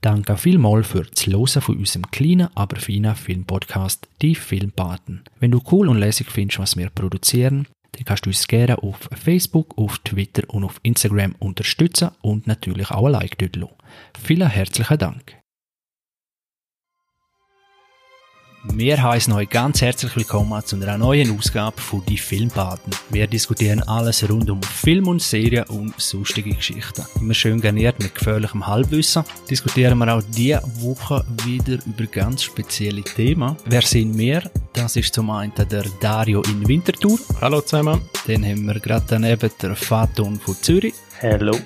Danke vielmals für das Hören von unserem kleinen, aber feinen Filmpodcast Die Filmpaten. Wenn du cool und lässig findest, was wir produzieren, dann kannst du uns gerne auf Facebook, auf Twitter und auf Instagram unterstützen und natürlich auch ein Like dort lassen. Vielen herzlichen Dank. Wir heißen euch ganz herzlich willkommen zu einer neuen Ausgabe von Die Filmpaten. Wir diskutieren alles rund um Film und Serien und sonstige Geschichten. Immer schön garniert mit gefährlichem Halbwissen. Diskutieren wir auch diese Woche wieder über ganz spezielle Themen. Wer sind wir? Das ist zum einen der Dario in Winterthur. Hallo zusammen. Dann haben wir gerade daneben der Faton von Zürich. Hallo.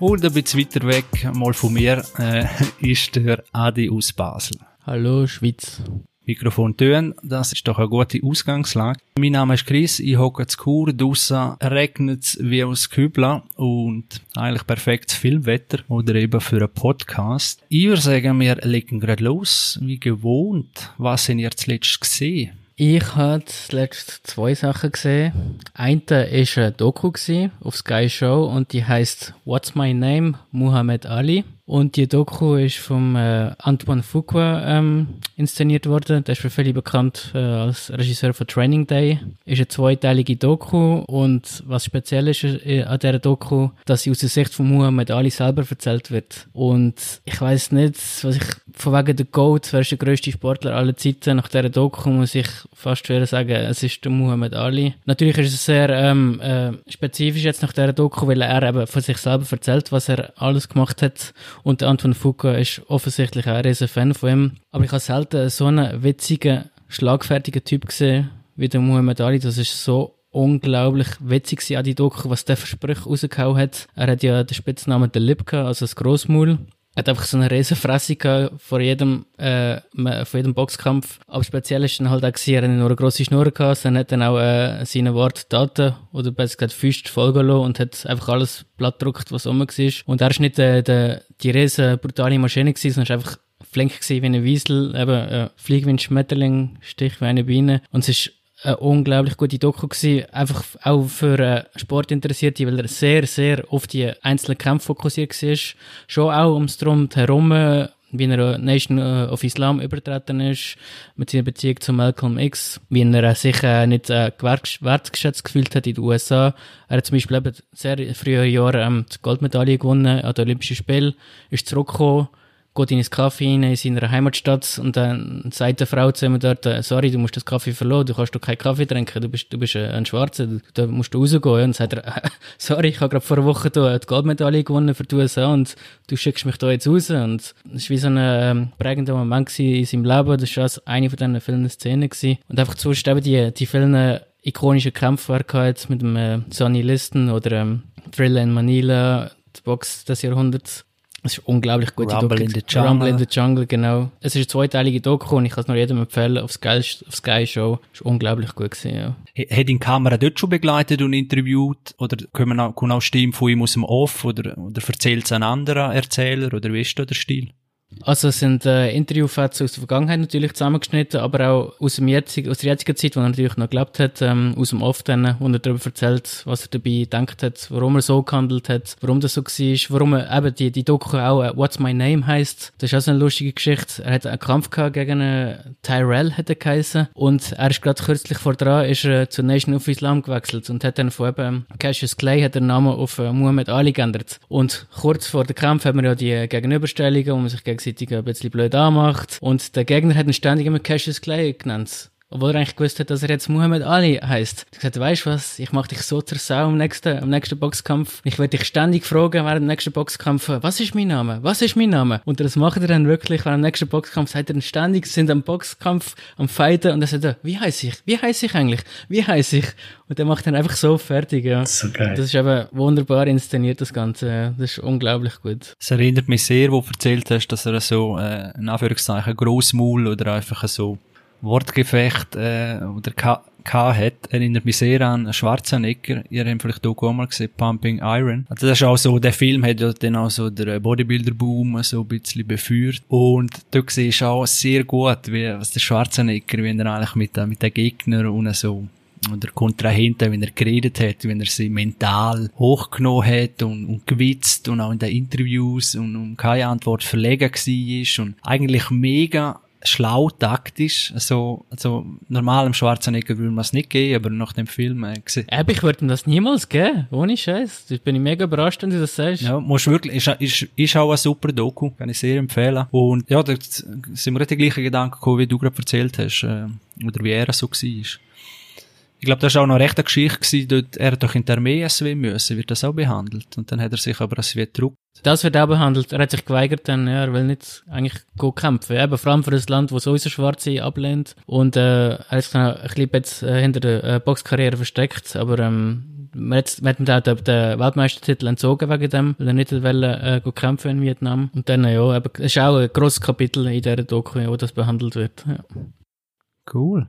Und ein bisschen weiter weg, mal von mir, äh, ist der Adi aus Basel. Hallo Schweiz. Mikrofon tönen, das ist doch eine gute Ausgangslage. Mein Name ist Chris, ich hocke zu Kur, draussen regnet wie aus Kübla und eigentlich perfektes Filmwetter oder eben für einen Podcast. Ich würde sagen, wir legen gerade los, wie gewohnt. Was sind ihr zuletzt gesehen? Ich habe zuletzt zwei Sachen gesehen. Eine war ein Doku auf Sky Show und die heißt What's My Name? Muhammad Ali. Und die Doku ist vom äh, Antoine Fuqua ähm, inszeniert worden. Der ist für viele bekannt äh, als Regisseur von Training Day. Ist eine zweiteilige Doku und was speziell ist äh, an dieser Doku, dass sie aus der Sicht von Muhammad Ali selber erzählt wird. Und ich weiß nicht, was ich von wegen der Goat, wer ist der grösste Sportler aller Zeiten, nach dieser Doku muss ich fast schwer sagen, es ist der Muhammad Ali. Natürlich ist es sehr ähm, äh, spezifisch jetzt nach dieser Doku, weil er eben von sich selber erzählt, was er alles gemacht hat und Anton Foucault ist offensichtlich auch ein riesen Fan von ihm. Aber ich habe selten so einen witzigen, schlagfertigen Typ gesehen wie der Muhammad Ali. Das ist so unglaublich witzig an die Doku, was der für rausgehauen hat. Er hat ja den Spitznamen der Lipka, also das Grossmaul. Er hat einfach so eine riesen Fresse vor jedem, äh, vor jedem Boxkampf. Aber speziell ist dann halt auch gewesen, er hat nur eine grosse Schnur gehabt, dann hat dann auch, äh, seine Worte Daten, oder besser gesagt Füße folgen lassen und hat einfach alles platt was rum war. Und er ist nicht, äh, der, die riesen brutale Maschine gewesen, sondern ist einfach flink wie ein Wiesel, eben, äh, Flieg wie ein Schmetterling, Stich wie eine Biene. Und es ist eine unglaublich gute Doku gewesen, einfach auch für äh, Sportinteressierte, weil er sehr, sehr auf die einzelnen Kämpfe fokussiert war. Schon auch ums Drum herum, wie er Nation äh, of Islam übertreten ist, mit seiner Beziehung zu Malcolm X, wie er sich äh, nicht äh, wertgeschätzt gefühlt hat in den USA. Er hat zum Beispiel eben sehr früher Jahre ähm, die Goldmedaille gewonnen an den Olympischen Spielen, ist zurückgekommen, geht in ein Kaffee rein in seiner Heimatstadt und dann sagt die Frau zu ihm dort, äh, sorry, du musst das Kaffee verloren, du kannst doch keinen Kaffee trinken, du bist, du bist ein Schwarzer, da musst du rausgehen. Und dann sagt er, sorry, ich habe gerade vor einer Woche da die Goldmedaille gewonnen für die USA und du schickst mich da jetzt raus. Und das war wie so ein ähm, prägender Moment in seinem Leben, das war eine von diesen vielen Szenen. Und einfach zu eben die, die vielen ikonischen Kämpfe, die mit dem äh, Sonny Liston oder ähm, Thriller in Manila, die Box des Jahrhunderts es ist unglaublich gut. Rumble in the Jungle. Rumble in the Jungle, genau. Es ist eine zweiteilige Doku und ich kann es nur jedem empfehlen auf Sky, auf Sky Show. Es war unglaublich gut gewesen, ja. Hat ihn die Kamera dort schon begleitet und interviewt? Oder kommen auch, kommen auch Stimmen von ihm aus dem Off? Oder, oder erzählt es ein anderer Erzähler? Oder wie ist da der Stil? Also es sind äh, Interviewfetzen aus der Vergangenheit natürlich zusammengeschnitten, aber auch aus, dem jetzigen, aus der jetzigen Zeit, wo er natürlich noch gelebt hat, ähm, aus dem Off dann, wo er darüber erzählt, was er dabei gedacht hat, warum er so gehandelt hat, warum das so war, warum er eben die, die Doku auch äh, What's My Name heißt. Das ist auch so eine lustige Geschichte. Er hat einen Kampf gehabt gegen einen Tyrell, hat er geheißen, und er ist gerade kürzlich vor dran, ist er zur Nation of Islam gewechselt und hat dann von eben Cassius Clay hat den Namen auf äh, Muhammad Ali geändert. Und kurz vor dem Kampf haben wir ja die Gegenüberstellungen, wo man sich gegenseitig gegenseitig ein bisschen blöd anmacht. Und der Gegner hat ihn ständig immer Cassius Clay genannt. Obwohl er eigentlich gewusst hat, dass er jetzt Muhammad Ali heißt. Er hat gesagt, weißt du was, ich mach dich so zur Sau am nächsten, am nächsten Boxkampf. Ich werde dich ständig fragen während dem nächsten Boxkampf, was ist mein Name? Was ist mein Name? Und das macht er dann wirklich, während dem nächsten Boxkampf sagt er dann ständig, sind am Boxkampf, am Fighten und er sagt, wie heiße ich? Wie heiße ich eigentlich? Wie heiße ich? Und er macht dann einfach so fertig, ja. So geil. Das ist eben wunderbar inszeniert, das Ganze. Das ist unglaublich gut. Es erinnert mich sehr, wo du erzählt hast, dass er so, äh, in Anführungszeichen, Grossmaul oder einfach so Wortgefecht äh, oder ka hat, erinnert mich sehr an Schwarzenegger. Ihr habt vielleicht auch mal gesehen, Pumping Iron. Also das ist auch so, der Film hat ja dann auch so der Bodybuilder-Boom so ein bisschen beführt. Und da siehst du auch sehr gut, wie, was der Schwarzenegger, wie er eigentlich mit, mit den Gegnern und so oder Kontrahenten, wenn er geredet hat, wenn er sie mental hochgenommen hat und, und gewitzt und auch in den Interviews und, und keine Antwort verlegen war und eigentlich mega schlau taktisch. Also, also normal im Schwarzenegger würde man es nicht geben, aber nach dem Film äh. Aber ich würde ihm das niemals geben, ohne Scheiß. Ich bin mega überrascht, wenn du das sagst. Ja, musst wirklich, ist, ist, ist auch ein super Doku, kann ich sehr empfehlen. Und ja, da sind mir die gleichen Gedanken gekommen, wie du gerade erzählt hast, äh, oder wie er so war. Ich glaube, das war auch noch recht eine Geschichte gewesen, dort, er hat doch in der Armee SW müssen, wird das auch behandelt. Und dann hat er sich aber als SW gedruckt. Das wird auch behandelt. Er hat sich geweigert dann, ja, er will nicht eigentlich gut kämpfen. Eben, vor allem für ein Land, wo sowieso Schwarze ablehnt. Und, äh, er ist dann ein bisschen jetzt, äh, hinter der äh, Boxkarriere versteckt, aber, ähm, man hat, man hat auch den, Weltmeistertitel entzogen wegen dem, weil er nicht wollte, äh, gut kämpfen in Vietnam. Und dann, ja, eben, ist auch ein grosses Kapitel in dieser Doku, wo das behandelt wird. Ja. Cool.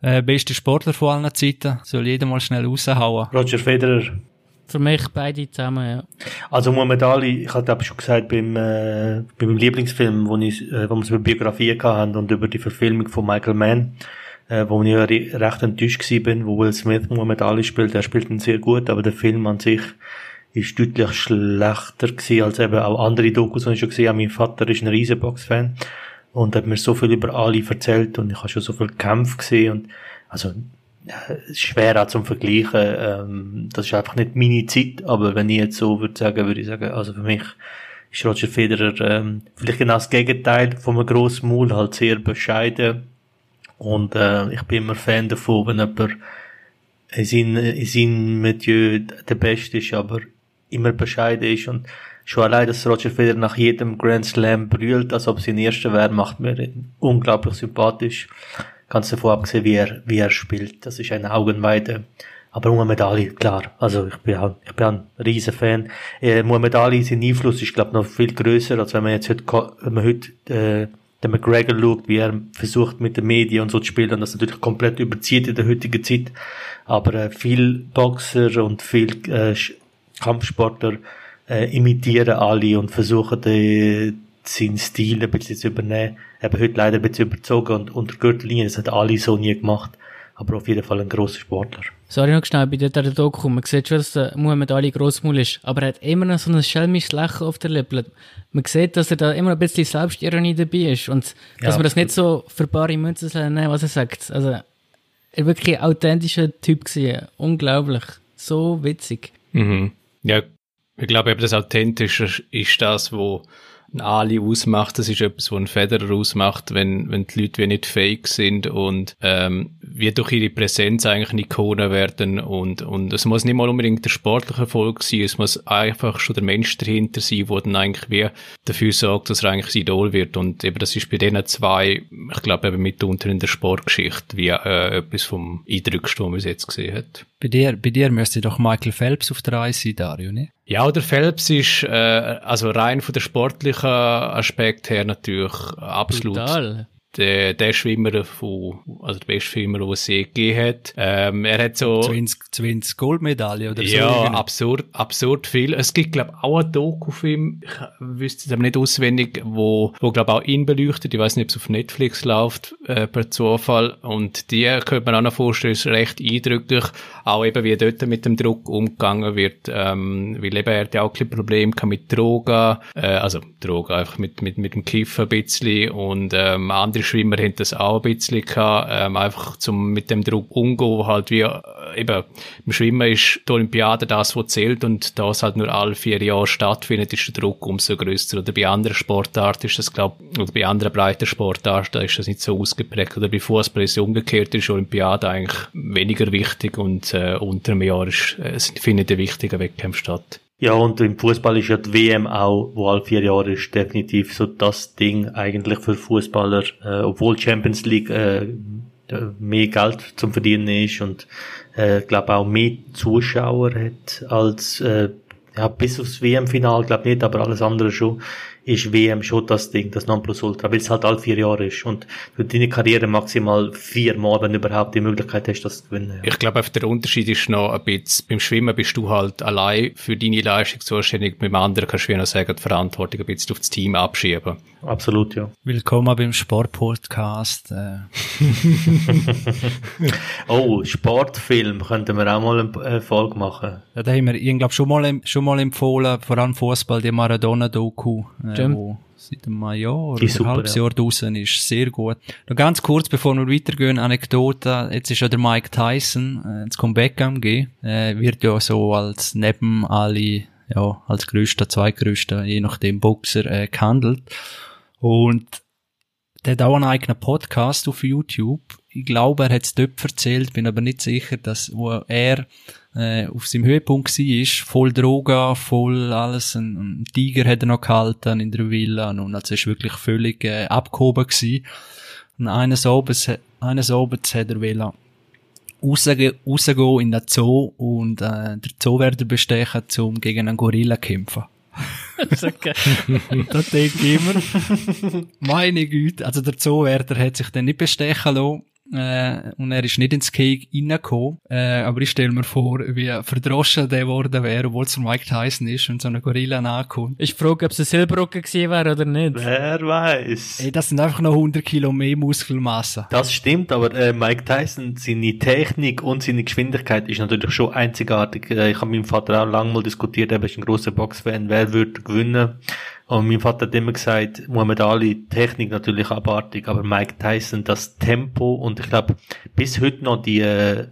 Äh, beste Sportler von allen Zeiten. Soll jeder mal schnell raushauen. Roger Federer. Für mich beide zusammen, ja. Also Muhammad Ali, ich hatte schon gesagt, beim, äh, beim Lieblingsfilm, wo, ich, äh, wo wir über Biografie hatten und über die Verfilmung von Michael Mann, äh, wo ich ja recht enttäuscht gewesen bin, wo Will Smith Muhammad Ali spielt. Er spielt ihn sehr gut, aber der Film an sich ist deutlich schlechter gewesen als eben auch andere Dokus, die ich schon gesehen habe. Mein Vater ist ein Riesenbox-Fan und hat mir so viel über Ali erzählt und ich habe schon so viel Kämpfe gesehen und also schwer auch zum Vergleichen. Ähm, das ist einfach nicht meine Zeit, aber wenn ich jetzt so würde sagen, würde ich sagen, also für mich ist Roger Federer ähm, vielleicht genau das Gegenteil von einem grossen Maul, halt sehr bescheiden und äh, ich bin immer Fan davon, wenn jemand in seinem, in seinem Milieu der Beste ist, aber immer bescheiden ist und Schon allein, dass Roger Federer nach jedem Grand Slam brüllt, als ob sie ein Erster wäre, macht mir unglaublich sympathisch. Ganz davon abgesehen, wie er, wie er spielt. Das ist eine Augenweide. Aber Muhammad Ali, klar. Also, ich bin, ich bin ein riesen Fan. Äh, Muhammad Ali, sein Einfluss ist, glaube noch viel größer, als wenn man jetzt heute, wenn man heute, äh, den McGregor schaut, wie er versucht mit den Medien und so zu spielen und das natürlich komplett überzieht in der heutigen Zeit. Aber äh, viel Boxer und viel äh, Kampfsportler äh, imitieren alle und versuchen, die, seinen Stil ein bisschen zu übernehmen. Eben heute leider ein bisschen überzogen und unter Gürtellinie, das hat alle so nie gemacht. Aber auf jeden Fall ein grosser Sportler. Sorry noch schnell, bei der Doku, man sieht schon, dass der Muhammad Ali Grossmaul ist, aber er hat immer noch so ein schelmisches Lächeln auf der Lippe. Man sieht, dass er da immer ein bisschen Selbstironie dabei ist und dass man das nicht so für bare Münzen nehmen was er sagt. Also, er war wirklich ein authentischer Typ gewesen. Unglaublich. So witzig. Mhm. Ja, ich glaube eben, das Authentische ist das, wo ein Ali ausmacht. Das ist etwas, was ein Federer ausmacht, wenn, wenn die Leute wie nicht fake sind und ähm, wie durch ihre Präsenz eigentlich eine Ikone werden und, und es muss nicht mal unbedingt der sportliche Erfolg sein, es muss einfach schon der Mensch dahinter sein, der dann eigentlich wie dafür sorgt, dass er eigentlich sein Idol wird und eben das ist bei denen zwei, ich glaube eben mitunter in der Sportgeschichte wie äh, etwas vom Eindrücksten, was man bis jetzt gesehen hat. Bei dir, bei dir müsste doch Michael Phelps auf der Reise sein, Dario, ne? Ja, der Phelps ist, äh, also rein von der sportlichen Aspekt her natürlich absolut. Total der, der Schwimmer von, also der beste Schwimmer, den es je gegeben hat. Ähm, er hat so... 20, 20 Goldmedaillen oder so. Ja, absurd, absurd viel. Es gibt, glaube ich, auch einen Doku-Film, ich wüsste es aber nicht auswendig, wo, wo glaube auch ihn beleuchtet. Ich weiß nicht, ob es auf Netflix läuft, äh, per Zufall. Und die könnte man auch noch vorstellen, ist recht eindrücklich. Auch eben, wie dort mit dem Druck umgegangen wird. Ähm, weil eben er hat ja auch ein Probleme mit Drogen, äh, also Drogen, einfach mit, mit, mit dem Kiffen ein bisschen. Und ähm, andere Schwimmer haben das auch ein bisschen gehabt, ähm, einfach zum mit dem Druck umgehen, halt wie, eben, im Schwimmen ist die Olympiade das, was zählt und da es halt nur alle vier Jahre stattfindet, ist der Druck umso größer. Oder bei anderen Sportarten ist das, glaub, oder bei anderen breiten Sportarten ist das nicht so ausgeprägt. Oder bei Fußball ist es umgekehrt, ist Olympiade eigentlich weniger wichtig und äh, unter einem Jahr ist, äh, findet ein wichtiger Wettkampf statt. Ja, und im Fußball ist ja die WM auch, wo alle vier Jahre ist, definitiv so das Ding eigentlich für Fußballer, äh, obwohl Champions League äh, mehr Geld zum Verdienen ist und äh, glaube auch mehr Zuschauer hat als äh, ja bis aufs WM-Final, glaube nicht, aber alles andere schon ist WM schon das Ding, das Nonplusultra, weil es halt alle vier Jahre ist und du deine Karriere maximal viermal, wenn du überhaupt die Möglichkeit hast, das zu gewinnen. Ja. Ich glaube, der Unterschied ist noch ein bisschen, beim Schwimmen bist du halt allein für deine Leistung zuständig, beim anderen kannst du wie noch sagen, die Verantwortung ein bisschen auf das Team abschieben. Absolut, ja. Willkommen beim Sportpodcast. Äh. oh, Sportfilm könnten wir auch mal eine Folge machen. Ja, da haben wir, ich glaube, schon mal, schon mal empfohlen, vor allem Fußball, die Maradona-Doku, äh, wo seit einem Jahr oder ein halbes Jahr draußen ist. Sehr gut. Noch ganz kurz, bevor wir weitergehen, Anekdote. Jetzt ist ja der Mike Tyson äh, ins Comeback am gehen. Äh, wird ja so als neben alle, ja, als größter, zweitgrößter, je nachdem Boxer, äh, gehandelt. Und der hat auch einen eigenen Podcast auf YouTube. Ich glaube, er hat es dort erzählt, bin aber nicht sicher, dass wo er äh, auf seinem Höhepunkt war, voll Droga, voll alles, ein, ein, Tiger hat er noch gehalten in der Villa und also ist wirklich völlig äh, abgehoben gewesen. Und eines Abends, eines Abends hat er wollen rausgehen, rausgehen in den Zoo und äh, der Zoowärter bestechen, um gegen einen Gorilla zu kämpfen. Das okay. da denke ich immer, meine Güte, also der Zoowärter hat sich dann nicht bestechen lassen äh, und er ist nicht ins Cake reingekommen. Äh, aber ich stelle mir vor, wie verdroschen der geworden wäre, obwohl es Mike Tyson ist und so eine Gorilla nachkommt. Ich frage, ob es ein Silberrücken gewesen wäre oder nicht. Wer weiß. Ey, das sind einfach noch 100 Kilo mehr Muskelmasse. Das stimmt, aber äh, Mike Tyson, seine Technik und seine Geschwindigkeit ist natürlich schon einzigartig. Äh, ich habe mit meinem Vater auch lange mal diskutiert, er ist ein großer Boxfan, wer würde gewinnen? Und mein Vater hat immer gesagt, Muhammad Ali, Technik natürlich abartig, aber Mike Tyson, das Tempo und ich glaube, bis heute noch die, äh,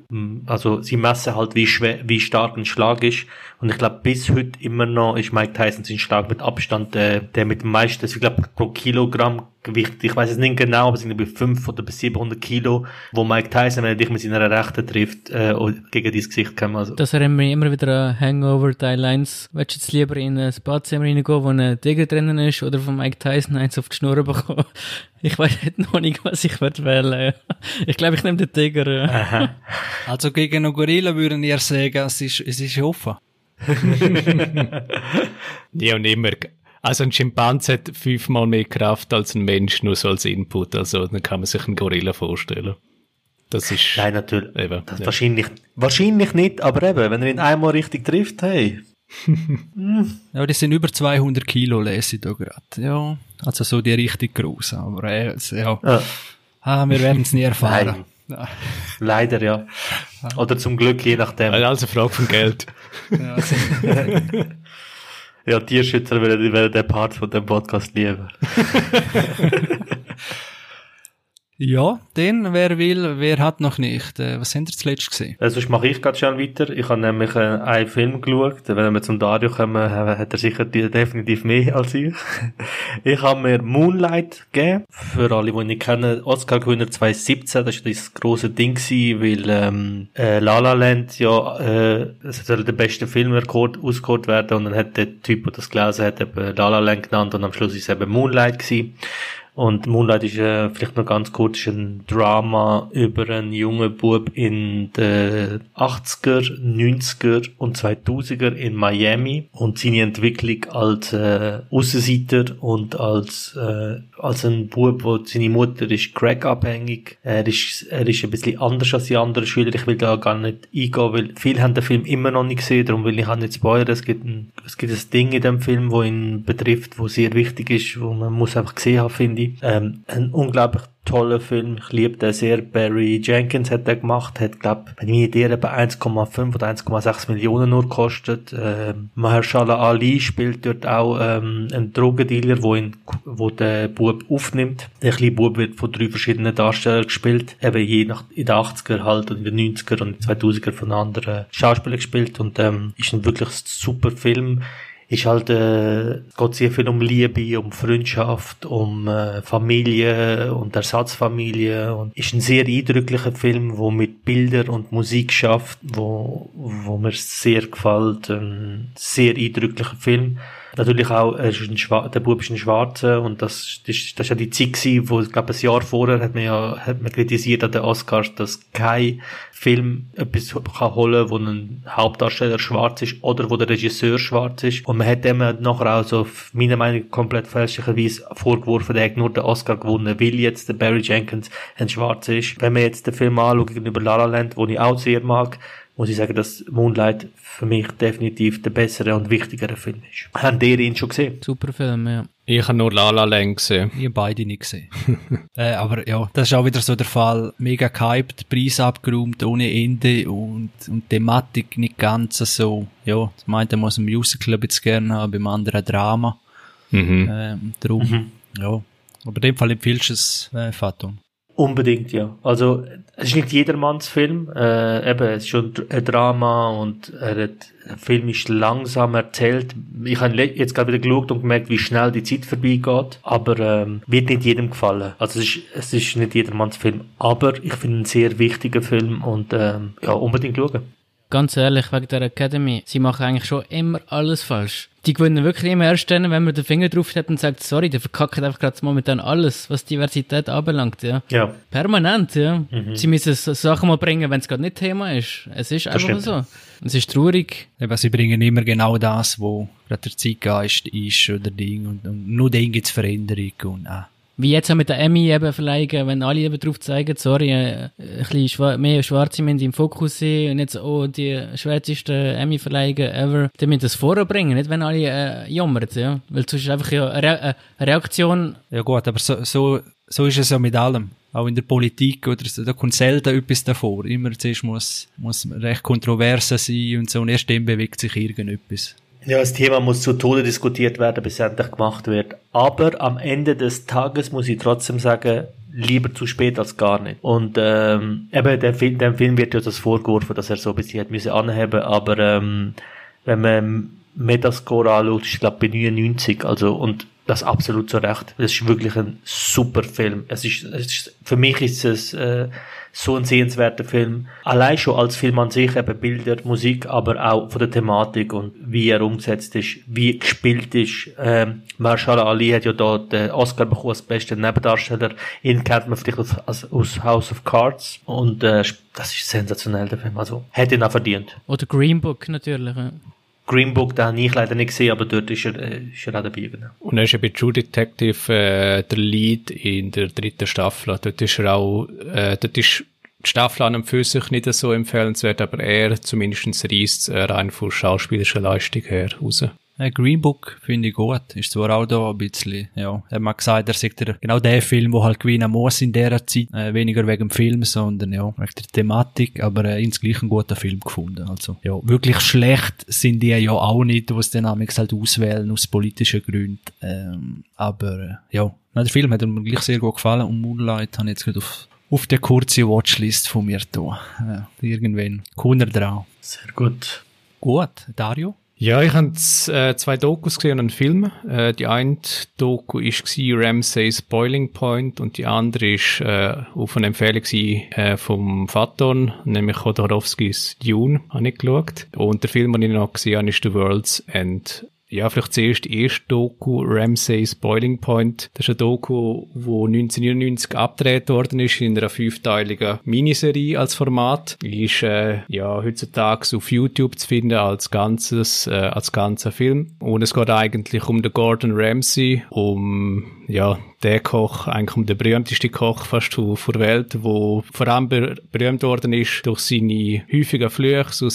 also sie messen halt, wie schwer, wie stark ein Schlag ist. Und ich glaube, bis heute immer noch ist Mike Tyson sein Schlag mit Abstand äh, der mit dem meisten, ich glaube, pro Kilogramm Gewicht, ich weiß es nicht genau, aber es sind bei 5 oder bis 700 Kilo, wo Mike Tyson, wenn er dich mit seiner Rechten trifft, äh, gegen dein Gesicht kommt. Also. Das erinnert mich immer wieder an Hangover Teil 1. Willst du jetzt lieber in ein Badzimmer reingehen, wo ein Drinnen ist, oder von Mike Tyson eins auf die Schnur bekommen? Ich weiß noch nicht, was ich würde wählen. Ich glaube, ich nehme den Tiger. Aha. Also gegen einen Gorilla würden ihr sagen, es ist, es ist offen. ja, und immer also ein Schimpanse hat fünfmal mehr Kraft als ein Mensch, nur so als Input. Also dann kann man sich einen Gorilla vorstellen. Das ist. Nein, natürlich. Eben, das ja. wahrscheinlich, wahrscheinlich nicht, aber eben, wenn er ihn einmal richtig trifft, hey. ja, die sind über 200 Kilo, lese ich da gerade. Ja, also so die richtig groß, aber äh, ja. ja. Ah, wir werden es nie erfahren. Nein. Leider, ja. Oder zum Glück, je nachdem. Also Frage von Geld. ja, ja, Tierschützer werden, werden den Part von dem Podcast lieben. Ja, dann, wer will, wer hat noch nicht. Äh, was haben ihr zuletzt gesehen? Also, sonst mache ich gerade schon weiter. Ich habe nämlich äh, einen Film geschaut. Wenn wir zum Dario kommen, äh, hat er sicher definitiv mehr als ich. ich habe mir Moonlight gegeben. Für alle, die ihn nicht kennen, Oscar-Gewinner 2017. Das war das grosse Ding gewesen, weil ähm, äh, La La Land ja äh, es soll der beste Film ausgeholt werden und dann hat der Typ, der das gelesen hat, eben La La Land genannt und am Schluss ist es eben Moonlight gewesen. Und Moonlight ist äh, vielleicht noch ganz kurz ist ein Drama über einen jungen Bub in den 80er, 90er und 2000er in Miami und seine Entwicklung als äh, Aussenseiter und als äh, als ein Bub, wo seine Mutter ist Crack-abhängig. Er ist, er ist ein bisschen anders als die anderen Schüler. Ich will da gar nicht eingehen, weil viele haben den Film immer noch nicht gesehen, darum will ich auch nicht spoilern. Es gibt ein, es gibt ein Ding in dem Film, wo ihn betrifft, wo sehr wichtig ist, wo man muss einfach gesehen haben, finde ich. Ähm, ein unglaublich toller Film. Ich liebe den sehr. Barry Jenkins hat den gemacht. Hat, glaub, wenn ich Idee bei 1,5 oder 1,6 Millionen nur kostet. Ähm, Mahershala Ali spielt dort auch ähm, einen Drogendealer, wo ihn, wo der Bub aufnimmt. Der kleine Bub wird von drei verschiedenen Darstellern gespielt. Eben je nach, in den 80er halt und in den 90er und in den 2000er von anderen Schauspielern gespielt und ähm, ist ein wirklich super Film ist halt, äh, geht sehr viel um Liebe, um Freundschaft, um äh, Familie und Ersatzfamilie und ist ein sehr eindrücklicher Film, wo mit Bilder und Musik schafft, wo, wo mir sehr gefällt, ein sehr eindrücklicher Film. Natürlich auch, er ist Schwa der Bub ist ein Schwarzer und das, das, das ist ja die Zeit gewesen, wo, ich glaube, ein Jahr vorher hat man ja, hat man kritisiert an den Oscars, dass kein Film etwas kann holen, wo ein Hauptdarsteller schwarz ist oder wo der Regisseur schwarz ist. Und man hat dem nachher auch so, meiner Meinung nach, komplett fälschlicherweise vorgeworfen, der hat nur den Oscar gewonnen, weil jetzt der Barry Jenkins ein Schwarz ist. Wenn man jetzt den Film anschaut gegenüber La La Land, wo ich auch sehr mag, muss ich sagen, dass Moonlight für mich definitiv der bessere und wichtigere Film ist. Haben ihr ihn schon gesehen? Super Film, ja. Ich habe nur La La Land gesehen. Ich habe beide nicht gesehen. äh, aber ja, das ist auch wieder so der Fall. Mega gehypt, Preis abgeräumt, ohne Ende und, und Thematik nicht ganz so. Ja, das meint, er muss ein Musical ein bisschen gerne haben, beim anderen Drama. Mhm. Ähm, drum, Mhm. ja. Aber in dem Fall empfiehlst du es, äh, Fatum. Unbedingt, ja. Also, es ist nicht jedermanns Film. Äh, eben, es ist schon ein Drama und er hat, der Film ist langsam erzählt. Ich habe jetzt gerade wieder geschaut und gemerkt, wie schnell die Zeit vorbeigeht. Aber ähm, wird nicht jedem gefallen. Also, es ist, es ist nicht jedermanns Film. Aber ich finde ihn ein sehr wichtiger Film und ähm, ja, unbedingt schauen. Ganz ehrlich, wegen der Academy, sie machen eigentlich schon immer alles falsch. Die gewinnen wirklich immer erst dann, wenn man den Finger drauf hat und sagt, sorry, der verkackt einfach gerade momentan alles, was Diversität anbelangt, ja. Ja, Permanent, ja. Sie müssen so Sachen mal bringen, wenn es gerade nicht Thema ist. Es ist einfach stimmt. so. Es ist traurig. Eben, sie bringen immer genau das, wo gerade der Zeitgeist ist oder Ding und, und nur dann gibt's Veränderung und ah. Wie jetzt auch mit der Emmy eben verleihen, wenn alle eben drauf zeigen, sorry, äh, ein bisschen schwa mehr Schwarze müssen im Fokus sein und jetzt, oh, die schwärzeste Emmy verleihen ever. Die müssen das vorbringen, nicht wenn alle äh, jammern, ja. Weil sonst ist einfach ja eine, Re eine Reaktion, Ja gut, aber so, so, so ist es ja mit allem. Auch in der Politik oder da kommt selten etwas davor. Immer zuerst muss, muss recht kontroverse sein und so und erst dann bewegt sich irgendetwas. Ja, das Thema muss zu Tode diskutiert werden, bis es endlich gemacht wird. Aber am Ende des Tages muss ich trotzdem sagen, lieber zu spät als gar nicht. Und ähm, eben, der Film, dem Film wird ja das vorgeworfen, dass er so ein bisschen hat müssen anheben, aber ähm, wenn man Metascore anschaut, ist glaube bei 99, also und das absolut zu Recht. Das ist wirklich ein super Film. Es ist, es ist für mich ist es äh, so ein sehenswerter Film. Allein schon als Film an sich, eben Bilder, Musik, aber auch von der Thematik und wie er umgesetzt ist, wie gespielt ist. Ähm, Marshall Ali hat ja da den Oscar bekommen als bester Nebendarsteller. Ihn kennt man vielleicht aus, aus, House of Cards. Und äh, das ist sensationell, der Film. Also, hätte ihn auch verdient. oder Green Book natürlich. Green Book, den habe ich leider nicht gesehen, aber dort ist er, äh, ist er auch dabei. Genau. Und er ist ja bei True Detective äh, der Lead in der dritten Staffel. Dort ist er auch, äh, dort ist die Staffel an und für sich nicht so empfehlenswert, aber er zumindest reisst äh, rein von schauspielischer Leistung her raus. Äh, Green Book finde ich gut. Ist zwar auch da ein bisschen, ja. Er hat gesagt, er sagt der, genau der Film, wo halt gewinnen muss in dieser Zeit. Äh, weniger wegen dem Film, sondern ja, wegen der Thematik, aber äh, insgesamt ein guter Film gefunden. Also, ja, wirklich schlecht sind die ja auch nicht, was den Amix halt auswählen aus politischen Gründen. Ähm, aber, äh, ja. Na, der Film hat mir gleich sehr gut gefallen und Moonlight habe ich jetzt gerade auf, auf der kurzen Watchlist von mir da. Ja, irgendwann kommt er dran. Sehr gut. Gut, Dario? Ja, ich habe äh, zwei Dokus gesehen und einen Film. Äh, die eine Doku gsi Ramsay's Boiling Point und die andere ist äh, auf eine Empfehlung gsi, äh, vom Faton, nämlich Chodorowskis Dune, habe ich geschaut. Und der Film, den ich noch gesehen habe, ist The World's End. Ja, vielleicht zuerst die erste Doku, Ramsay's Boiling Point. Das ist eine Doku, wo 1999 abgedreht worden ist in einer fünfteiligen Miniserie als Format. Ist äh, ja heutzutage auf YouTube zu finden als ganzes, äh, als ganzer Film. Und es geht eigentlich um den Gordon Ramsay, um ja der Koch, eigentlich den berühmtesten Koch fast von der Welt, wo vor allem ber berühmt worden ist durch seine häufigen Flüche, so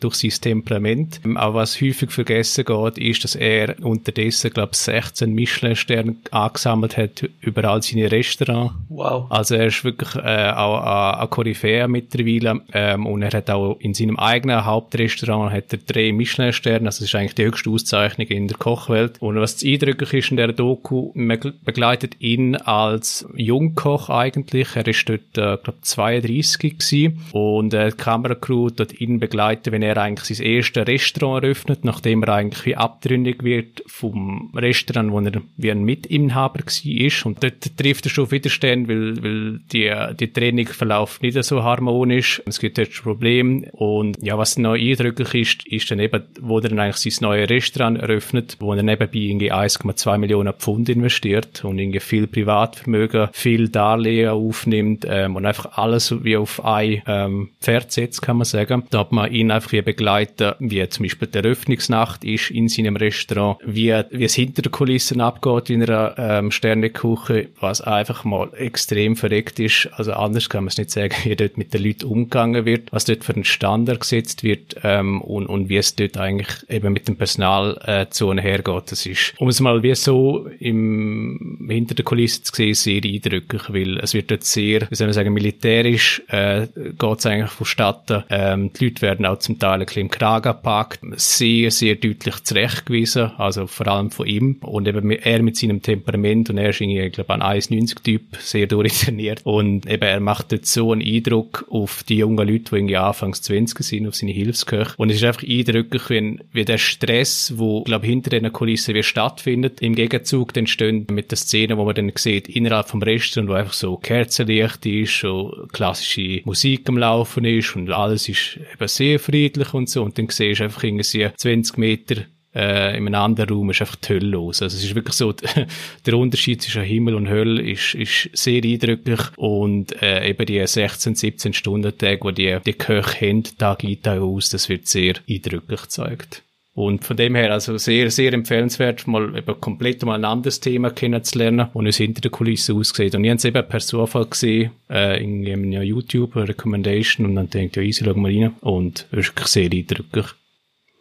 durch sein Temperament. Ähm, Aber was häufig vergessen geht, ist, dass er unterdessen, glaube ich, 16 Michelin-Sterne angesammelt hat über all seine Restaurants. Wow. Also er ist wirklich äh, auch ein Koryphäe mittlerweile ähm, und er hat auch in seinem eigenen Hauptrestaurant hat er drei Michelin-Sterne, also das ist eigentlich die höchste Auszeichnung in der Kochwelt. Und was eindrücklich ist in der Doku, man, begleitet ihn als Jungkoch eigentlich. Er ist dort, äh, glaube 32 gewesen. Und äh, die Kameracrew dort ihn begleiten, wenn er eigentlich sein erstes Restaurant eröffnet, nachdem er eigentlich wie abtrünnig wird vom Restaurant, wo er wie ein Mitinhaber war. Und dort trifft er schon auf Widerstand, weil, weil die, die Training verläuft nicht so harmonisch. Es gibt dort Probleme. Und ja, was noch eindrücklich ist, ist dann eben, wo er dann eigentlich sein neues Restaurant eröffnet, wo er nebenbei irgendwie 1,2 Millionen Pfund investiert und irgendwie viel Privatvermögen, viel Darlehen aufnimmt ähm, und einfach alles wie auf ein ähm, Pferd setzt, kann man sagen. Da hat man ihn einfach wie begleiten, wie zum Beispiel die Eröffnungsnacht ist in seinem Restaurant, wie, wie es hinter den Kulissen abgeht in einer ähm, Sterneküche, was einfach mal extrem verreckt ist. Also anders kann man es nicht sagen, wie dort mit den Leuten umgegangen wird, was dort für einen Standard gesetzt wird ähm, und, und wie es dort eigentlich eben mit dem Personalzone äh, hergeht. Das ist, um es mal wie so im, hinter der Kulisse zu sehen, sehr eindrücklich, weil es wird dort sehr, wie soll man sagen, militärisch äh, geht es eigentlich vonstatten. Ähm, die Leute werden auch zum Teil ein bisschen im Kragen gepackt, sehr, sehr deutlich zurechtgewiesen, also vor allem von ihm. Und eben er mit seinem Temperament und er ist irgendwie, ich glaube, ein 1,90-Typ, sehr durchtrainiert. Und eben er macht dort so einen Eindruck auf die jungen Leute, die irgendwie anfangs 20 sind, auf seine Hilfsköche. Und es ist einfach eindrücklich, wie, wie der Stress, wo, glaube hinter den Kulissen wie stattfindet, im Gegenzug entstehen mit der Szene, wo man dann sieht, innerhalb vom Restaurant, wo einfach so Kerzenlicht ist, so klassische Musik am Laufen ist und alles ist eben sehr friedlich und so und dann siehst du einfach irgendwie 20 Meter äh, in einem anderen Raum ist einfach die Hölle los. Also es ist wirklich so, der Unterschied zwischen Himmel und Hölle ist, ist sehr eindrücklich und äh, eben die 16, 17 Stunden Tage, die die, die Köche haben, Tag ein, Tag aus, das wird sehr eindrücklich gezeigt. Und von dem her, also sehr, sehr empfehlenswert, mal eben komplett mal ein anderes Thema kennenzulernen, und es hinter der Kulisse aussieht. Und ich habe es eben per Zufall gesehen, äh, in, in YouTube, eine Recommendation, und dann denke ich, ja, easy, schau mal rein. Und wirklich sehr eindrücklich.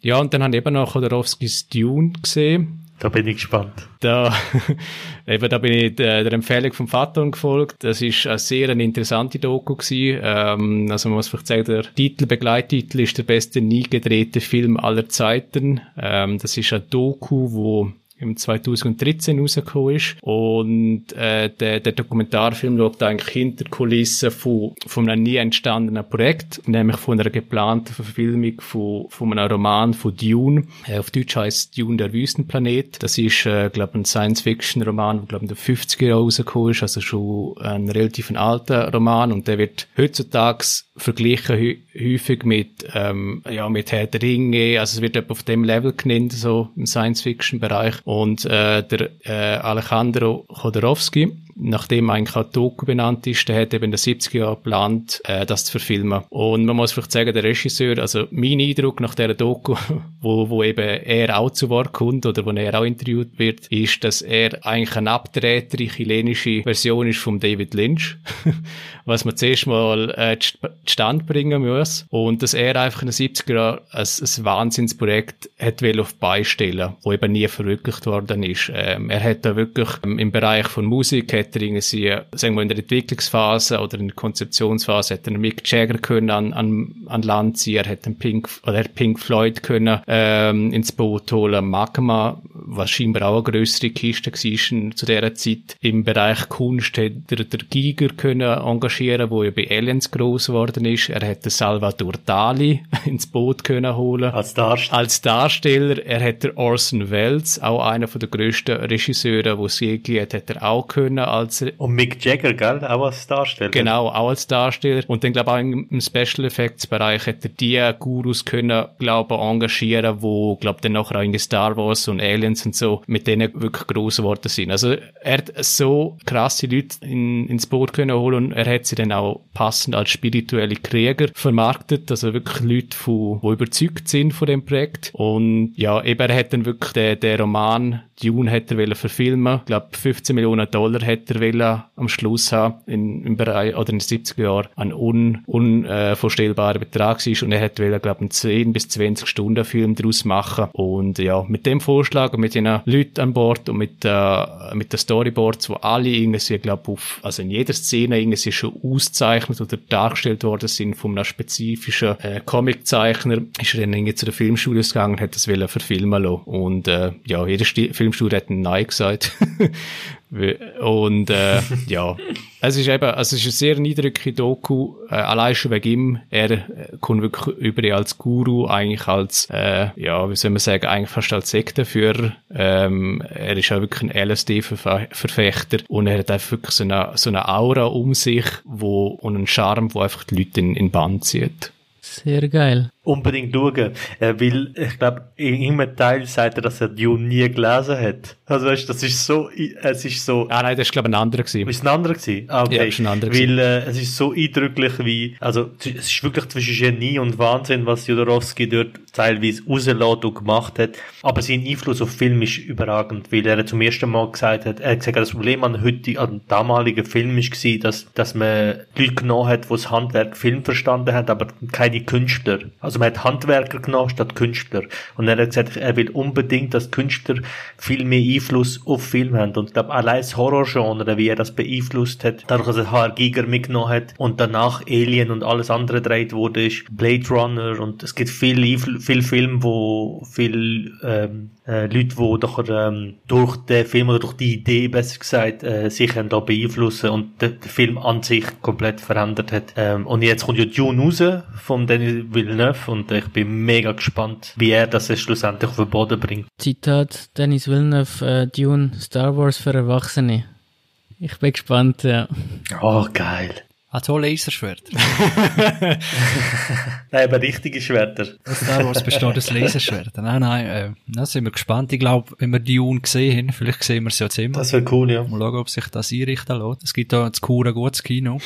Ja, und dann habe ich eben noch Chodorowskis Dune gesehen. Da bin ich gespannt. Da, eben, da bin ich der, der Empfehlung vom Vater gefolgt. Das ist eine sehr eine interessante Doku gewesen. Ähm, also man muss vielleicht sagen, der Titel, Begleittitel ist der beste nie gedrehte Film aller Zeiten. Ähm, das ist eine Doku, wo im 2013 rausgekommen ist. Und äh, der, der Dokumentarfilm schaut eigentlich hinter Kulissen von, von einem nie entstandenen Projekt, nämlich von einer geplanten Verfilmung von, von einem Roman von Dune. Äh, auf Deutsch heißt Dune der Wüstenplanet. Das ist, äh, glaube ein Science-Fiction-Roman, der glaube in den 50er Jahren rausgekommen ist, also schon ein relativ alter Roman und der wird heutzutage verglichen häufig mit, ähm, ja, mit Herr der Ringe, also es wird auf dem Level genannt, so im Science-Fiction-Bereich. Und äh, der äh, Alejandro Chodorowski, nachdem eigentlich auch Doku benannt ist, der hat eben in den 70er Jahren geplant, äh, das zu verfilmen. Und man muss vielleicht sagen, der Regisseur, also mein Eindruck nach dieser Doku, wo, wo eben er auch zu Wort kommt oder wo er auch interviewt wird, ist, dass er eigentlich eine abtretere chilenische Version ist von David Lynch, was man zuerst mal äh, zustande bringen muss und dass er einfach in den 70er Jahren ein, ein Wahnsinnsprojekt hat auf beistellen, wo eben nie verwirklicht worden ist. Ähm, er hat da wirklich ähm, im Bereich von Musik hat er irgendwie, sagen wir in der Entwicklungsphase oder in der Konzeptionsphase hat er Mick Jagger können an, an, an Land ziehen, er hat den Pink, oder er Pink Floyd können ähm, ins Boot holen, Magma, was scheinbar auch eine grössere Kiste war zu dieser Zeit. Im Bereich Kunst hat er der Giger können engagieren, wo ja bei Aliens gross geworden ist. Er hat den Salvador Dali ins Boot können holen. Als Darsteller. Als Darsteller. Er hat Orson Welles, auch einer der grössten Regisseure, wo es je hat, hat er auch können als... Und Mick Jagger, gell? Auch als Darsteller. Genau, auch als Darsteller. Und dann, glaube ich, auch im Special Effects Bereich er die Gurus können, glaube ich, engagieren, wo, glaube dann nachher auch in Star Wars und Aliens und so mit denen wirklich groß geworden sind. Also, er hat so krasse Leute in, ins Boot können holen und er hat sie dann auch passend als spirituelle Krieger vermarktet. Also wirklich Leute, die, die überzeugt sind von dem Projekt. Und ja, eben, er hat dann wirklich den, den Roman Dune hat er verfilmen. Ich glaube, 15 Millionen Dollar hätte er wollen am Schluss haben, in, im Bereich, oder in den 70er Jahren, ein un, unvorstellbarer äh, Betrag ist. Und er hätte wollen, glaube einen 10 bis 20 Stunden Film daraus machen. Und ja, mit dem Vorschlag und mit den Leuten an Bord und mit, äh, mit den Storyboards, wo alle irgendwie, glaube auf, also in jeder Szene irgendwie schon auszeichnet oder dargestellt worden sind von einem spezifischen äh, Comiczeichner, ist er dann irgendwie zu den Filmstudios gegangen und hat das wollen verfilmen lassen. Und äh, ja, jeder Sti Filmstudio hat Nein gesagt. Und äh, ja, es ist eben, also es ist eine sehr niedrige Doku, äh, allein schon wegen ihm. Er äh, kommt wirklich über als Guru, eigentlich als, äh, ja, wie soll man sagen, eigentlich fast als Sektenführer. Ähm, er ist auch wirklich ein LSD-Verfechter und er hat einfach wirklich so eine, so eine Aura um sich wo, und einen Charme, wo einfach die Leute in, in Band zieht. Sehr geil unbedingt schauen. Er will, ich glaube, in einem Teil sagt er, dass er Dune nie gelesen hat. Also weißt, das ist so, es ist so. Ah nein, das ist glaube ich ein anderer gewesen. Ist ein anderer gewesen? Ah, okay. Ja, ist ein anderer Weil äh, es ist so eindrücklich wie, also es ist wirklich zwischen Genie und Wahnsinn, was Jodorowsky dort teilweise und gemacht hat. Aber sein Einfluss auf Film ist überragend, weil er zum ersten Mal gesagt hat, er hat gesagt, das Problem an heute, an damaligen Film ist gewesen, dass, dass man Leute genommen hat, die das Handwerk Film verstanden haben, aber keine Künstler. Also man hat Handwerker genommen statt Künstler. Und er hat gesagt, er will unbedingt, dass Künstler viel mehr Einfluss auf Film haben. Und ich glaube, allein das Horrorgenre, wie er das beeinflusst hat, dadurch, dass er H.R. Giger mitgenommen hat und danach Alien und alles andere gedreht wurde, Blade Runner und es gibt viel, viel Film, wo viel ähm, äh, Leute, die doch ähm, durch den Film oder durch die Idee, besser gesagt, äh, sich haben da beeinflussen und den, den Film an sich komplett verändert hat. Ähm, und jetzt kommt ja Dune raus von Denis Villeneuve und ich bin mega gespannt, wie er das schlussendlich auf den Boden bringt. Zitat Denis Villeneuve, äh, Dune, Star Wars für Erwachsene. Ich bin gespannt, ja. Oh, geil. Ah, so Laserschwert. nein, aber richtige Schwerter. Star Wars besteht aus Laserschwertern. Nein, nein, äh, da sind wir gespannt. Ich glaube, wenn wir die Dune gesehen haben, vielleicht sehen wir es ja jetzt immer. Das wäre cool, ja. Mal schauen, ob sich das einrichten lässt. Es gibt da zu Kur ein gutes Kino.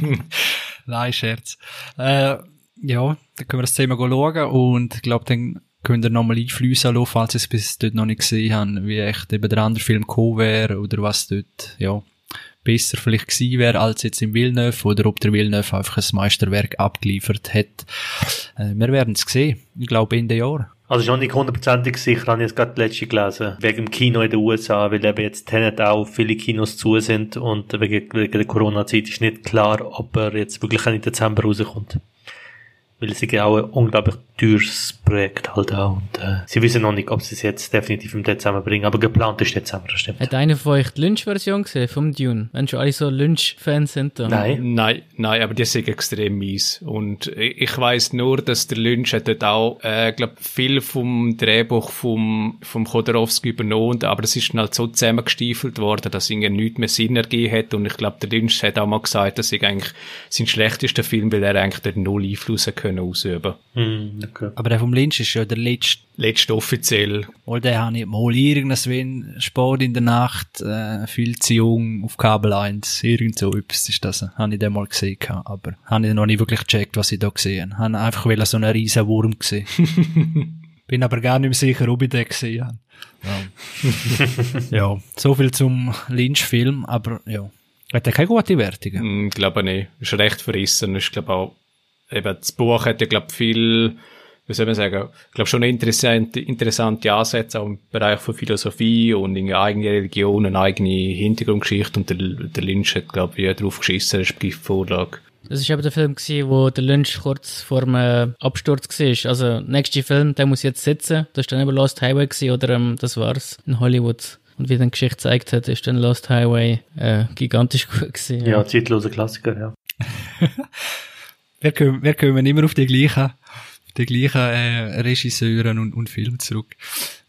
nein, Scherz. Äh, ja, dann können wir das Thema schauen und ich glaube, dann könnt ihr nochmal einfließen lassen, falls ihr es bis dort noch nicht gesehen habt, wie echt eben der andere Film gekommen wäre oder was dort, ja, besser vielleicht gewesen wäre als jetzt im Villeneuve oder ob der Villeneuve einfach ein Meisterwerk abgeliefert hat. Äh, wir werden es sehen. Ich glaube Ende Jahr. Also schon nicht hundertprozentig sicher, habe ich jetzt gerade letzte gelesen. Wegen dem Kino in den USA, weil eben jetzt Tenet auch viele Kinos zu sind und wegen, wegen der Corona-Zeit ist nicht klar, ob er jetzt wirklich im Dezember rauskommt. Weil es ist ja auch ein unglaublich teures Projekt halt auch. Und, äh, sie wissen noch nicht, ob sie es jetzt definitiv im Dezember bringen, aber geplant ist Dezember, das stimmt. Hat einer von euch die Lynch-Version gesehen vom Dune? Wenn schon alle so Lynch-Fans sind da. Nein. Nein, nein, aber die sind extrem mies. Und ich weiß nur, dass der Lynch hat dort auch, äh, glaub, viel vom Drehbuch vom, vom Chodorowski übernommen, aber es ist dann halt so zusammengestiefelt worden, dass irgendwie nichts mehr Sinn ergeben hat. Und ich glaube, der Lynch hat auch mal gesagt, dass ich eigentlich sein schlechtester Film, weil er eigentlich dort null Einfluss können ausüben. Mm, okay. Aber der vom Lynch ist ja der letzte. Letzte offiziell. Oder der habe ich mal irgendwann Sport in der Nacht, äh, viel zu jung auf Kabel 1. Irgend so etwas ist das. Habe ich den mal gesehen. Aber habe ich noch nicht wirklich gecheckt, was ich da gesehen habe. Einfach wieder so einen riesen Wurm gesehen. Bin aber gar nicht mehr sicher, ob ich den gesehen habe. Ja, ja so viel zum Lynch-Film, aber ja. Hat er keine gute Wertungen? Ich mm, glaube nicht. Ist recht verrissen. Ich glaube auch, eben, das Buch hat ja, glaube viel, wie soll man sagen, ich glaube schon interessante, interessante Ansätze auch im Bereich von Philosophie und in eigene Religion, eine eigene Hintergrundgeschichte und der, der Lynch hat, glaube ich, drauf geschissen, respektive Vorlage. Das war eben der Film, gewesen, wo der Lynch kurz vor dem äh, Absturz war. Also, nächster Film, der muss jetzt sitzen. Das war dann eben Lost Highway gewesen, oder ähm, das war's in Hollywood. Und wie dann die Geschichte gezeigt hat, ist dann Lost Highway äh, gigantisch gut gewesen. Ja, ja zeitloser Klassiker, ja. wir, kommen, wir kommen immer auf die gleichen, die gleichen äh, Regisseuren und, und Filme zurück.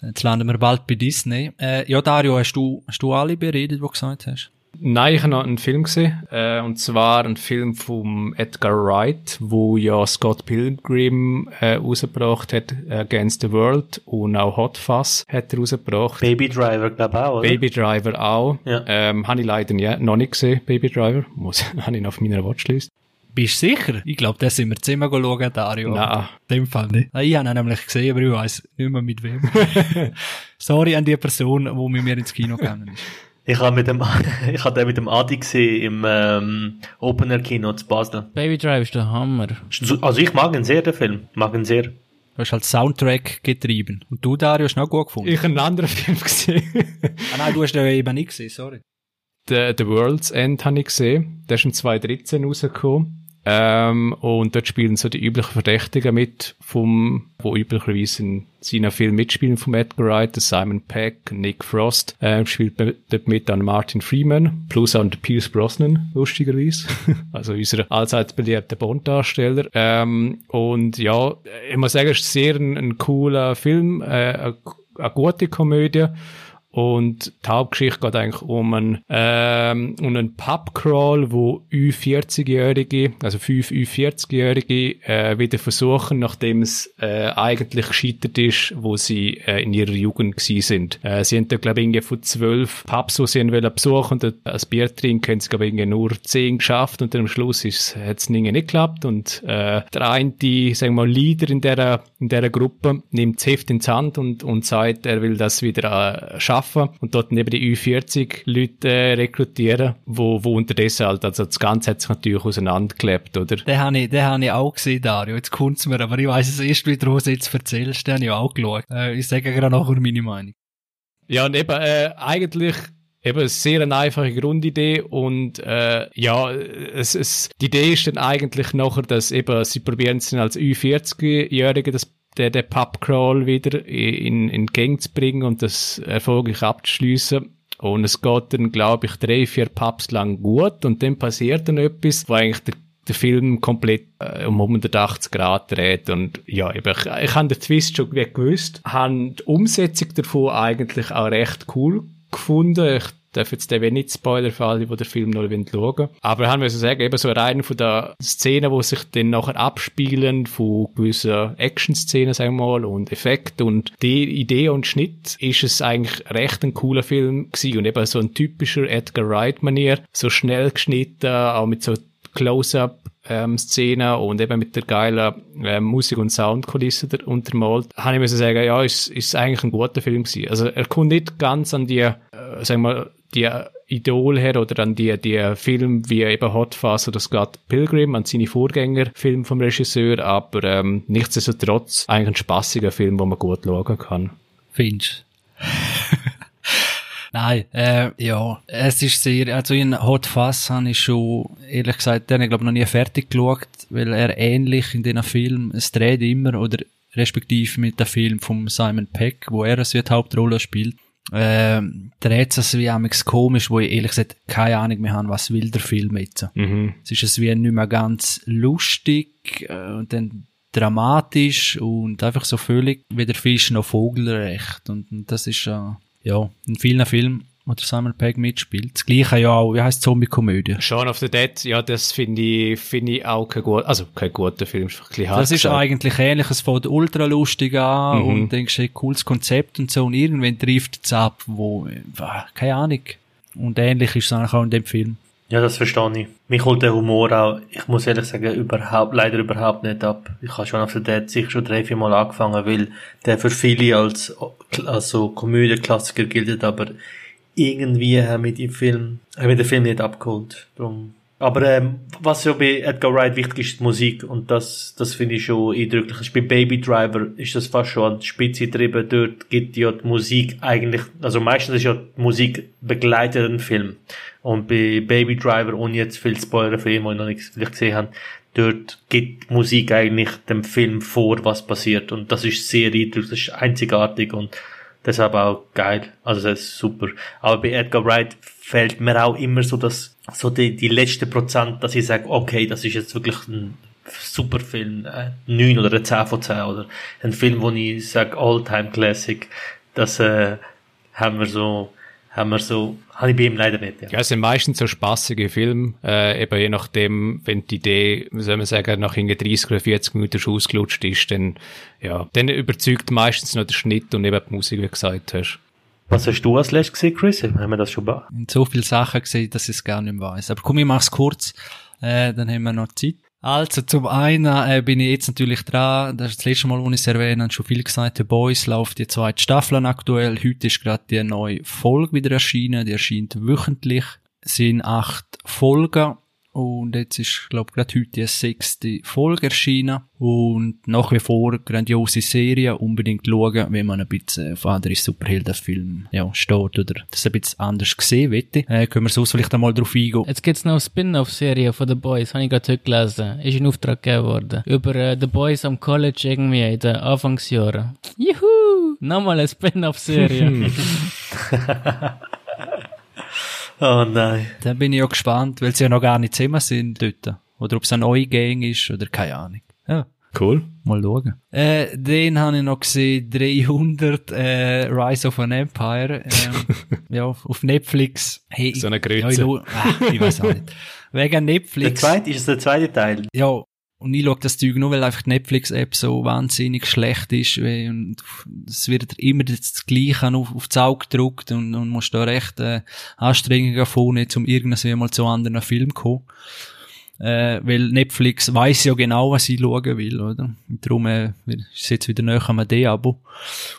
Jetzt landen wir bald bei Disney. Äh, ja, Dario, hast du, hast du alle beredet, die du gesagt hast? Nein, ich habe noch einen Film gesehen, äh, und zwar ein Film vom Edgar Wright, wo ja Scott Pilgrim äh, rausgebracht hat, Against the World, und auch Hot Fuzz hat er rausgebracht. Baby Driver, glaube ich auch, oder? Baby Driver auch. Ja. Ähm, habe ich leider nie, noch nicht gesehen, Baby Driver. Muss, habe ich noch auf meiner Watchlist. Bist du sicher? Ich glaube, das sind wir zusammen schauen, Dario. Nein. In dem Fall nicht. Ich habe ihn nämlich gesehen, aber ich weiss nicht mehr mit wem. Sorry an die Person, die mit mir ins Kino gegangen ist. Ich habe mit dem, ich habe den mit dem Adi gesehen im ähm, Opener Kino zu Basel. Baby Drive ist der Hammer. Also ich mag ihn sehr, den Film. Mag ihn sehr. Du hast halt Soundtrack getrieben. Und du, Dario, hast noch gut gefunden. Ich habe einen anderen Film gesehen. ah nein, du hast den eben nicht gesehen, sorry. The, The World's End habe ich gesehen. Der ist im 2013 rausgekommen. Ähm, und dort spielen so die üblichen Verdächtigen mit, vom, wo üblicherweise in seinen Film mitspielen vom Edgar Wright, Simon Peck, Nick Frost, äh, spielt dort mit an Martin Freeman, plus an Pierce Brosnan, lustigerweise. also unser allseits beliebter Bond-Darsteller. Ähm, und ja, ich muss sagen, es ist sehr ein, ein cooler Film, äh, eine, eine gute Komödie. Und die Hauptgeschichte geht eigentlich um einen, ähm, um einen Pubcrawl, wo Ü40-Jährige, also fünf Ü40-Jährige, äh, wieder versuchen, nachdem es äh, eigentlich gescheitert ist, wo sie äh, in ihrer Jugend gewesen sind. Äh, sie haben da, glaube ich, von zwölf Pubs, die sie wollen besuchen und als Bier trinken, haben sie, glaube ich, nur zehn geschafft und dann am Schluss hat es nicht geklappt und äh, der eine, die, sagen wir mal, Leader in dieser, in dieser Gruppe nimmt das Heft ins Hand und, und sagt, er will das wieder äh, schaffen und dort neben die Ü40 Leute äh, rekrutieren, wo, wo unterdessen halt, also das Ganze hat sich natürlich auseinandergeklebt, oder? Den habe ich, den habe ich auch gesehen, Dario. Jetzt kommt's mir, aber ich weiss es erst was du jetzt erzählst, den habe ich auch geschaut. Äh, ich sage gerade nachher meine Meinung. Ja, und eben, äh, eigentlich eben sehr eine einfache Grundidee und äh, ja, es, es, die Idee ist dann eigentlich nachher, dass eben sie probieren es dann als Ü40-Jährige das den, den Pubcrawl wieder in, in Gang zu bringen und das erfolgreich abzuschließen. Und es geht dann, glaube ich, drei, vier Pubs lang gut und dann passiert dann etwas, wo eigentlich der, der Film komplett äh, um 180 Grad dreht und ja, ich, ich habe den Twist schon gewusst, habe die Umsetzung davon eigentlich auch recht cool gefunden. Ich darf jetzt eben nicht Spoiler für alle, die den Film noch schauen wollen. Aber wir haben müssen sagen, eben so rein von der Szene, wo sich dann nachher abspielen, von gewissen Action-Szenen, sagen wir mal, und Effekt und die Idee und Schnitt, ist es eigentlich recht ein cooler Film gewesen und eben so ein typischer Edgar Wright-Manier, so schnell geschnitten, auch mit so Close-up ähm, Szene und eben mit der geilen äh, Musik- und Soundkulisse untermalt, habe ich müssen sagen, ja, ist, ist eigentlich ein guter Film gewesen. Also er kommt nicht ganz an die, äh, sagen wir, die Idol her oder an die, die Film wie eben Hot Fuzz oder Scott Pilgrim, an seine Vorgängerfilme vom Regisseur, aber ähm, nichtsdestotrotz eigentlich ein spaßiger Film, wo man gut schauen kann. Findest Nein, äh, ja, es ist sehr, also in Hot Fuzz habe ich schon, ehrlich gesagt, den ich glaube noch nie fertig geschaut, weil er ähnlich in diesen Film, es dreht immer, oder respektive mit dem Film von Simon Peck, wo er eine Hauptrolle spielt, äh, dreht es wie amigs komisch, wo ich ehrlich gesagt keine Ahnung mehr habe, was will der Film jetzt. Mhm. Es ist es wie nicht mehr ganz lustig äh, und dann dramatisch und einfach so völlig wie der Fisch noch Vogelrecht und, und das ist äh, ja in vielen Filmen wo der Samuel Pegg mitspielt. Das gleiche ja auch, wie heißt Zombie-Komödie? Shaun of the Dead, ja, das finde ich, finde ich auch kein gut, also kein guter Film, ist ein bisschen Das ist gesagt. eigentlich ähnlich, es fängt ultra lustig an mhm. und denkst, hey, cooles Konzept und so und irgendwann trifft es ab, wo, äh, keine Ahnung. Und ähnlich ist es eigentlich auch in dem Film. Ja, das verstehe ich. Mich holt der Humor auch, ich muss ehrlich sagen, überhaupt, leider überhaupt nicht ab. Ich habe schon auf der Dead sicher schon drei, vier Mal angefangen, weil der für viele als, also Komödie-Klassiker gilt, aber irgendwie haben wir die Film, haben den Film nicht abgeholt. Darum. Aber ähm, was ja bei Edgar Wright wichtig ist, die Musik. Und das, das finde ich schon eindrücklich. Bei Baby Driver ist das fast schon an die Spitze getrieben. Dort gibt ja die Musik eigentlich, also meistens ist ja die Musik begleitet den Film. Und bei Baby Driver, ohne jetzt viel Spoiler für die noch nichts vielleicht gesehen haben, dort gibt Musik eigentlich dem Film vor, was passiert. Und das ist sehr eindrücklich, das ist einzigartig und Deshalb auch geil. Also das ist super. Aber bei Edgar Wright fällt mir auch immer so das, so die, die letzte Prozent, dass ich sage, okay, das ist jetzt wirklich ein super Film, äh, 9 oder ein 10 von 10 oder ein Film, wo ich sage, All-Time Classic. Das äh, haben wir so haben wir so, habe ich bei ihm leider nicht. Ja, ja es sind meistens so spaßige Filme, äh, eben je nachdem, wenn die Idee, wie soll man sagen, nach 30 oder 40 Minuten schon ausgelutscht ist, dann, ja, dann überzeugt meistens noch der Schnitt und eben die Musik, wie du gesagt hast. Was hast du als letztes gesehen, Chris? Haben wir das schon bei? So viele Sachen gesehen, dass ich es gar nicht mehr weiss. Aber komm, ich mach's kurz, äh, dann haben wir noch Zeit. Also zum einen äh, bin ich jetzt natürlich dran, das ist das letzte Mal, wo ich es erwähne, schon viel gesagt, The Boys läuft die zweite Staffel aktuell. Heute ist gerade die neue Folge wieder erschienen, die erscheint wöchentlich. Es sind acht Folgen und jetzt ist, glaube ich, gerade heute die sechste Folge erschienen und nach wie vor grandiose Serie, unbedingt schauen, wenn man ein bisschen auf andere Superheldenfilme ja, steht oder das ein bisschen anders gesehen wette. Äh, können wir so vielleicht einmal drauf eingehen. Jetzt gibt's noch eine Spin-off-Serie von The Boys, habe ich gerade heute gelesen. Ist in Auftrag gegeben worden. Über äh, The Boys am College irgendwie in den Anfangsjahren. Juhu! Nochmal eine Spin-off-Serie. Oh nein. Dann bin ich ja gespannt, weil sie ja noch gar nicht zusammen sind dort. Oder ob es eine neue Gang ist oder keine Ahnung. Ja. Cool. Mal schauen. Äh, den habe ich noch gesehen, 300, äh, Rise of an Empire, ähm, ja, auf Netflix. Hey, So eine ja, ich, Grütze. ah, ich weiß auch nicht. Wegen Der Netflix. zweite, ist es der zweite Teil? Ja, und ich schaue das Zeug nur, weil einfach die Netflix-App so wahnsinnig schlecht ist. Und es wird immer das Gleiche auf, aufs Auge gedruckt und, und musst da recht äh, Anstrengungen vornehmen, um irgendwie mal zu anderen Film zu kommen. Äh, weil Netflix weiß ja genau, was ich schauen will, oder? Und darum äh, ist jetzt wieder näher am D-Abo.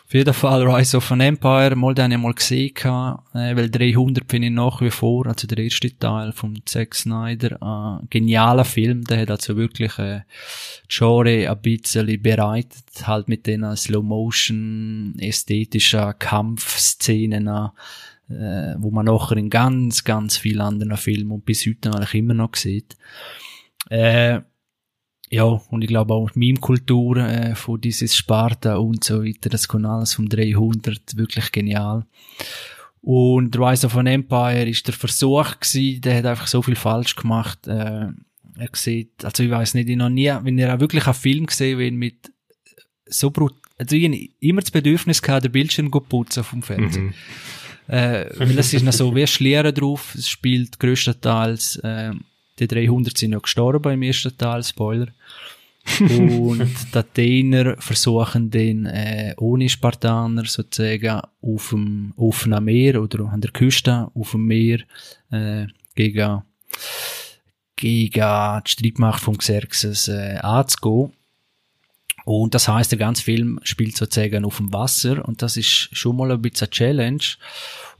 Auf jeden Fall Rise of an Empire, mal den ich mal gesehen, äh, weil 300 finde ich nach wie vor, also der erste Teil von Zack Snyder, äh, genialer Film, der hat also wirklich äh, die Genre ein bisschen bereitet, halt mit den Slow-Motion, ästhetischen Kampfszenen, äh, wo man nachher in ganz, ganz vielen anderen Filmen und bis heute eigentlich immer noch sieht. Äh, ja, und ich glaube auch Meme-Kultur äh, von dieses Sparta und so weiter, das kommt alles vom 300, wirklich genial. Und Rise of an Empire ist der Versuch gewesen, der hat einfach so viel falsch gemacht. Äh, er sieht, also ich weiß nicht, ich noch nie, wenn er auch wirklich einen Film gesehen will mit so brut, also ich immer das Bedürfnis gehabt, den Bildschirm zu putzen vom Fernsehen. Mhm. Äh, weil es ist noch so wie Schlieren drauf, es spielt größtenteils, äh, die 300 sind ja gestorben im ersten Teil, Spoiler. Und die Athener versuchen den äh, ohne Spartaner sozusagen auf dem offenen Meer oder an der Küste auf dem Meer äh, gegen, gegen die Streitmacht von Xerxes äh, anzugehen. Und das heißt, der ganze Film spielt sozusagen auf dem Wasser und das ist schon mal ein bisschen eine Challenge.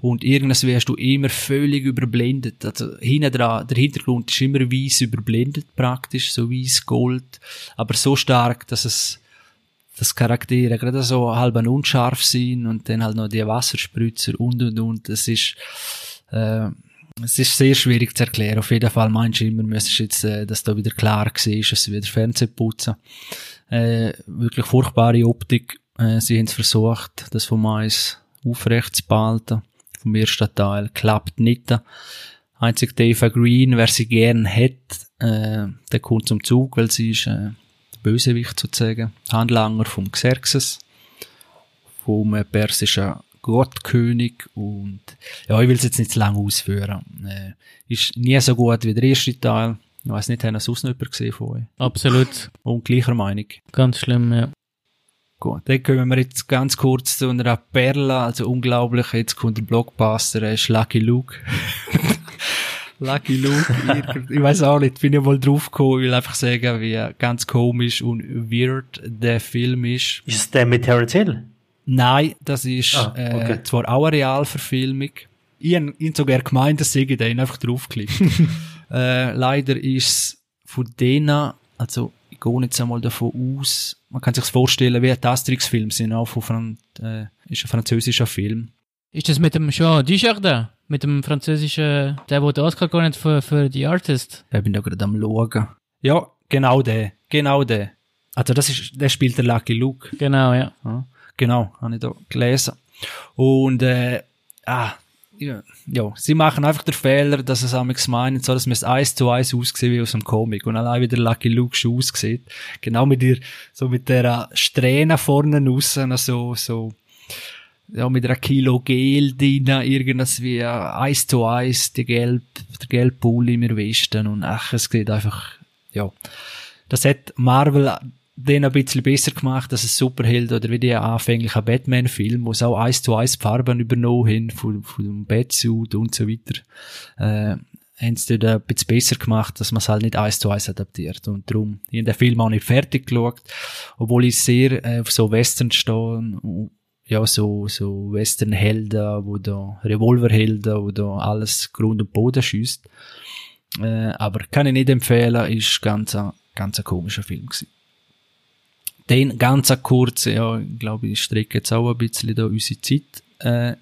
Und irgendwas wirst du immer völlig überblendet. Also hinten dran, der Hintergrund ist immer weiß überblendet praktisch, so weiß Gold, aber so stark, dass es dass Charaktere gerade so halb unscharf sind und dann halt noch die Wasserspritzer und und und. Es ist äh, es ist sehr schwierig zu erklären. Auf jeden Fall meinst du immer, müsstest jetzt, äh, dass da wieder klar ist, dass sie wieder Fernsehen putzen. Äh, wirklich furchtbare Optik. Äh, sie haben es versucht, das vom Mais aufrecht zu behalten. Vom ersten Teil. Klappt nicht. Einzig Eva Green, wer sie gern hat, äh, der kommt zum Zug, weil sie ist, äh, der Bösewicht sozusagen. Handlanger vom Xerxes. Vom äh, persischen Gottkönig und ja, ich will es jetzt nicht zu lange ausführen. Äh, ist nie so gut wie der erste Teil. Ich weiß nicht, haben das sonst noch jemand gesehen von euch? Absolut. Und gleicher Meinung. Ganz schlimm, ja. Gut, dann kommen wir jetzt ganz kurz zu einer Perle, also unglaublich, jetzt kommt der Blockbuster, äh, ist Lucky Luke. Lucky Luke, irgend- ich weiß auch nicht, bin ich mal drauf gekommen, ich will einfach sagen, wie ganz komisch und weird der Film ist. Ist es der mit Terence Hill? Nein, das ist Ah, okay. äh, zwar auch eine Realverfilmung. Ich habe ihn sogar gemeint, dass ich den einfach draufklickt. äh, leider ist es von denen, also ich gehe jetzt einmal davon aus, man kann sich vorstellen, wie ein Asterix-Film sind, auch von äh, ist ein französischer Film. Ist das mit dem Jean Dujardin? Mit dem französischen, der, wo den Oscar gewonnen hat für, für The Artist? Ich bin da gerade am schauen. Ja, genau der, genau der. Also das ist, der spielt der Lucky Luke. Genau, ja. Ja, genau, habe ich da gelesen. Und, äh, ah, ja, ja, sie machen einfach den Fehler, dass es amigs meinen, so, dass man es eins zu eins aussieht wie aus einem Comic. Und allein wie der Lucky Luke schon aussieht. Genau mit ihr, so mit der Strähne vorne raus, so, so, ja, mit einer Kilo Gel drin, irgendwas wie äh, eins zu eins, die gelb, der gelbe Pulli im Westen und ach, es sieht einfach, ja. Das hat Marvel den ein bisschen besser gemacht, dass es Superheld oder wie die anfänglichen Batman-Film, wo es auch eins zu eins Farben übernommen haben, von, von dem Batsuit und so weiter, äh, haben sie dort ein bisschen besser gemacht, dass man es halt nicht eins zu eins adaptiert. Und darum, ich habe den Film auch nicht fertig geschaut, obwohl ich sehr äh, auf so Western stehe, ja, so, so Western-Helden, wo da Revolverhelden, wo da alles Grund und Boden schießt. Äh, aber kann ich nicht empfehlen, ist ganz ein, ganz ein komischer Film gewesen. Den ganz kurz, ja, ich glaube, ich strecke jetzt auch ein bisschen da unsere Zeit, äh,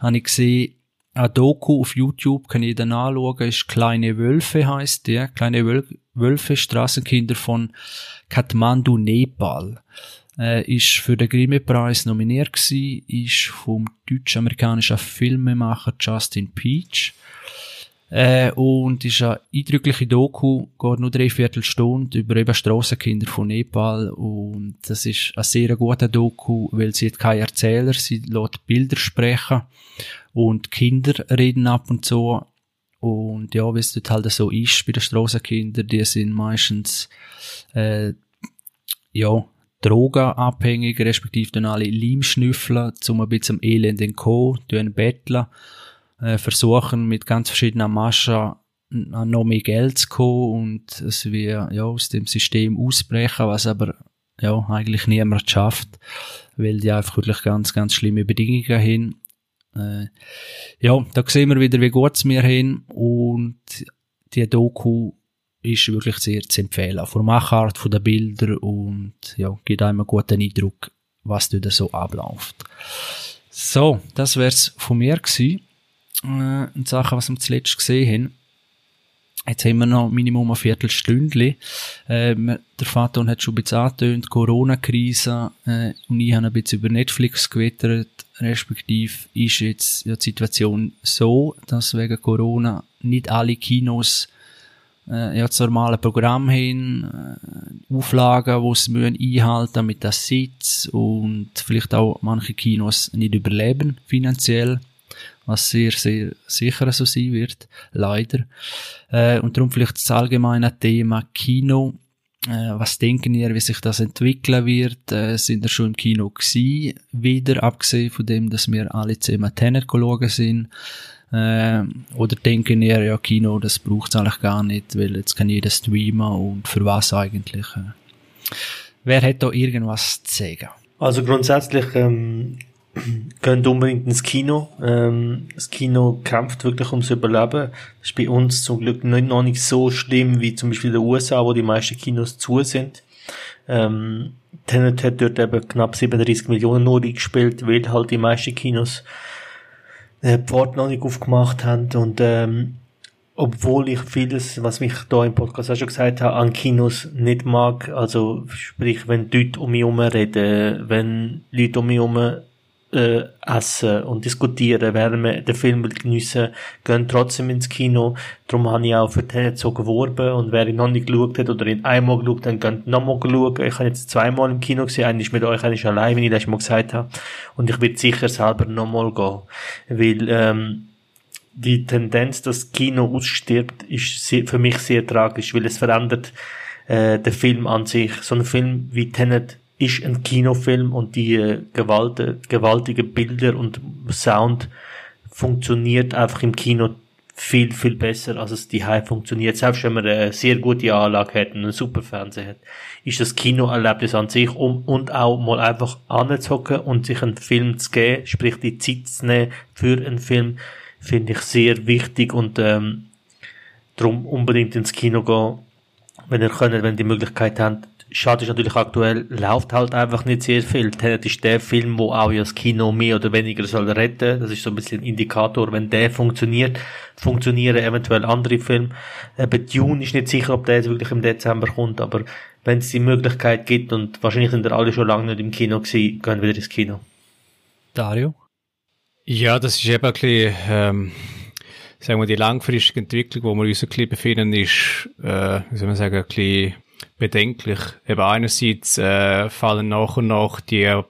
habe ich gesehen, ein Doku auf YouTube, kann jeder nachschauen, ist Kleine Wölfe heißt der, Kleine Wöl Wölfe, Straßenkinder von Kathmandu, Nepal. Äh, ist für den Grimme-Preis nominiert gewesen, ist vom deutsch-amerikanischen Filmemacher Justin Peach. Äh, und ist eine eindrückliche Doku, geht nur dreiviertel Stunde über eben Strassenkinder von Nepal. Und das ist ein sehr guter Doku, weil sie hat keinen Erzähler, sie lässt Bilder sprechen und Kinder reden ab und zu. Und ja, wie es dort halt so ist bei den Strassenkindern, die sind meistens äh, ja, drogenabhängig, respektive dann alle Leim schnüffeln, zum ein bisschen am Elend entkommen, betteln äh, versuchen mit ganz verschiedenen Maschen an noch mehr Geld zu kommen und es wir ja aus dem System ausbrechen, was aber ja eigentlich niemand schafft, weil die einfach wirklich ganz ganz schlimme Bedingungen haben. Äh, ja, da sehen wir wieder, wie gut es mir hin und die Doku ist wirklich sehr zu empfehlen. Von der Machart, von den Bildern und ja, gibt einem einen guten Eindruck, was da so abläuft. So, das wär's von mir gewesen äh, in Sachen, was wir zuletzt gesehen haben. Jetzt haben wir noch Minimum ein Viertelstündchen. Äh, der Vater hat schon ein bisschen angetönt, Corona-Krise, äh, und ich habe ein bisschen über Netflix gewittert, respektive ist jetzt ja, die Situation so, dass wegen Corona nicht alle Kinos äh, ja, das normale Programm haben, äh, Auflagen, die sie müssen einhalten mit der Sitz und vielleicht auch manche Kinos nicht überleben finanziell was sehr, sehr sicher so sein wird, leider. Äh, und darum vielleicht das allgemeine Thema Kino. Äh, was denken ihr, wie sich das entwickeln wird? Äh, sind wir schon im Kino gewesen? Wieder, abgesehen von dem, dass wir alle zusammen Tenet schauen sind. Äh, oder denken ihr, ja, Kino, das braucht es eigentlich gar nicht, weil jetzt kann jeder streamen und für was eigentlich? Äh. Wer hat da irgendwas zu sagen? Also grundsätzlich ähm, gehen unbedingt ins Kino. Ähm, das Kino kämpft wirklich ums Überleben. Das ist bei uns zum Glück nicht, noch nicht so schlimm wie zum Beispiel in den USA, wo die meisten Kinos zu sind. Ähm, Tenet hat dort eben knapp 37 Millionen nur gespielt, weil halt die meisten Kinos äh, die Pforte noch nicht aufgemacht haben und ähm, obwohl ich vieles, was mich da im Podcast auch schon gesagt habe, an Kinos nicht mag, also sprich, wenn Leute um mich herum reden, wenn Leute um mich herum äh, essen und diskutieren, während wir den Film geniessen, gehen trotzdem ins Kino. Darum habe ich auch für den so geworben und wer ihn noch nicht geschaut hat oder ihn einmal geschaut, dann könnt nochmal schauen. Ich habe jetzt zweimal im Kino gesehen, eigentlich mit euch, eigentlich allein, wie ich das mal gesagt habe. Und ich werde sicher selber nochmal gehen. Weil, ähm, die Tendenz, dass Kino ausstirbt, ist sehr, für mich sehr tragisch, weil es verändert äh, den Film an sich. So ein Film wie Tenet ist ein Kinofilm und die äh, Gewalt, gewaltige Bilder und Sound funktioniert einfach im Kino viel, viel besser, als es die High funktioniert. Selbst wenn man eine sehr gute Anlage hat und einen super Fernseher hat, ist das Kinoerlebnis an sich um, und auch mal einfach anzuhocken und sich einen Film zu geben, sprich die Zeit zu nehmen für einen Film, finde ich sehr wichtig und ähm, darum unbedingt ins Kino gehen, wenn ihr könnt, wenn ihr die Möglichkeit habt, Schade ist natürlich aktuell, läuft halt einfach nicht sehr viel. Tenet ist der Film, wo auch das Kino mehr oder weniger soll retten. Das ist so ein bisschen ein Indikator. Wenn der funktioniert, funktionieren eventuell andere Filme. Eben Dune ist nicht sicher, ob der jetzt wirklich im Dezember kommt, aber wenn es die Möglichkeit gibt und wahrscheinlich sind wir alle schon lange nicht im Kino gewesen, gehen wir wieder ins Kino. Dario? Ja, das ist eben ein bisschen, ähm, sagen wir, die langfristige Entwicklung, wo wir uns ein bisschen befinden, ist, äh, wie soll man sagen, ein bisschen bedenklich. Eben einerseits äh, fallen nach und nach die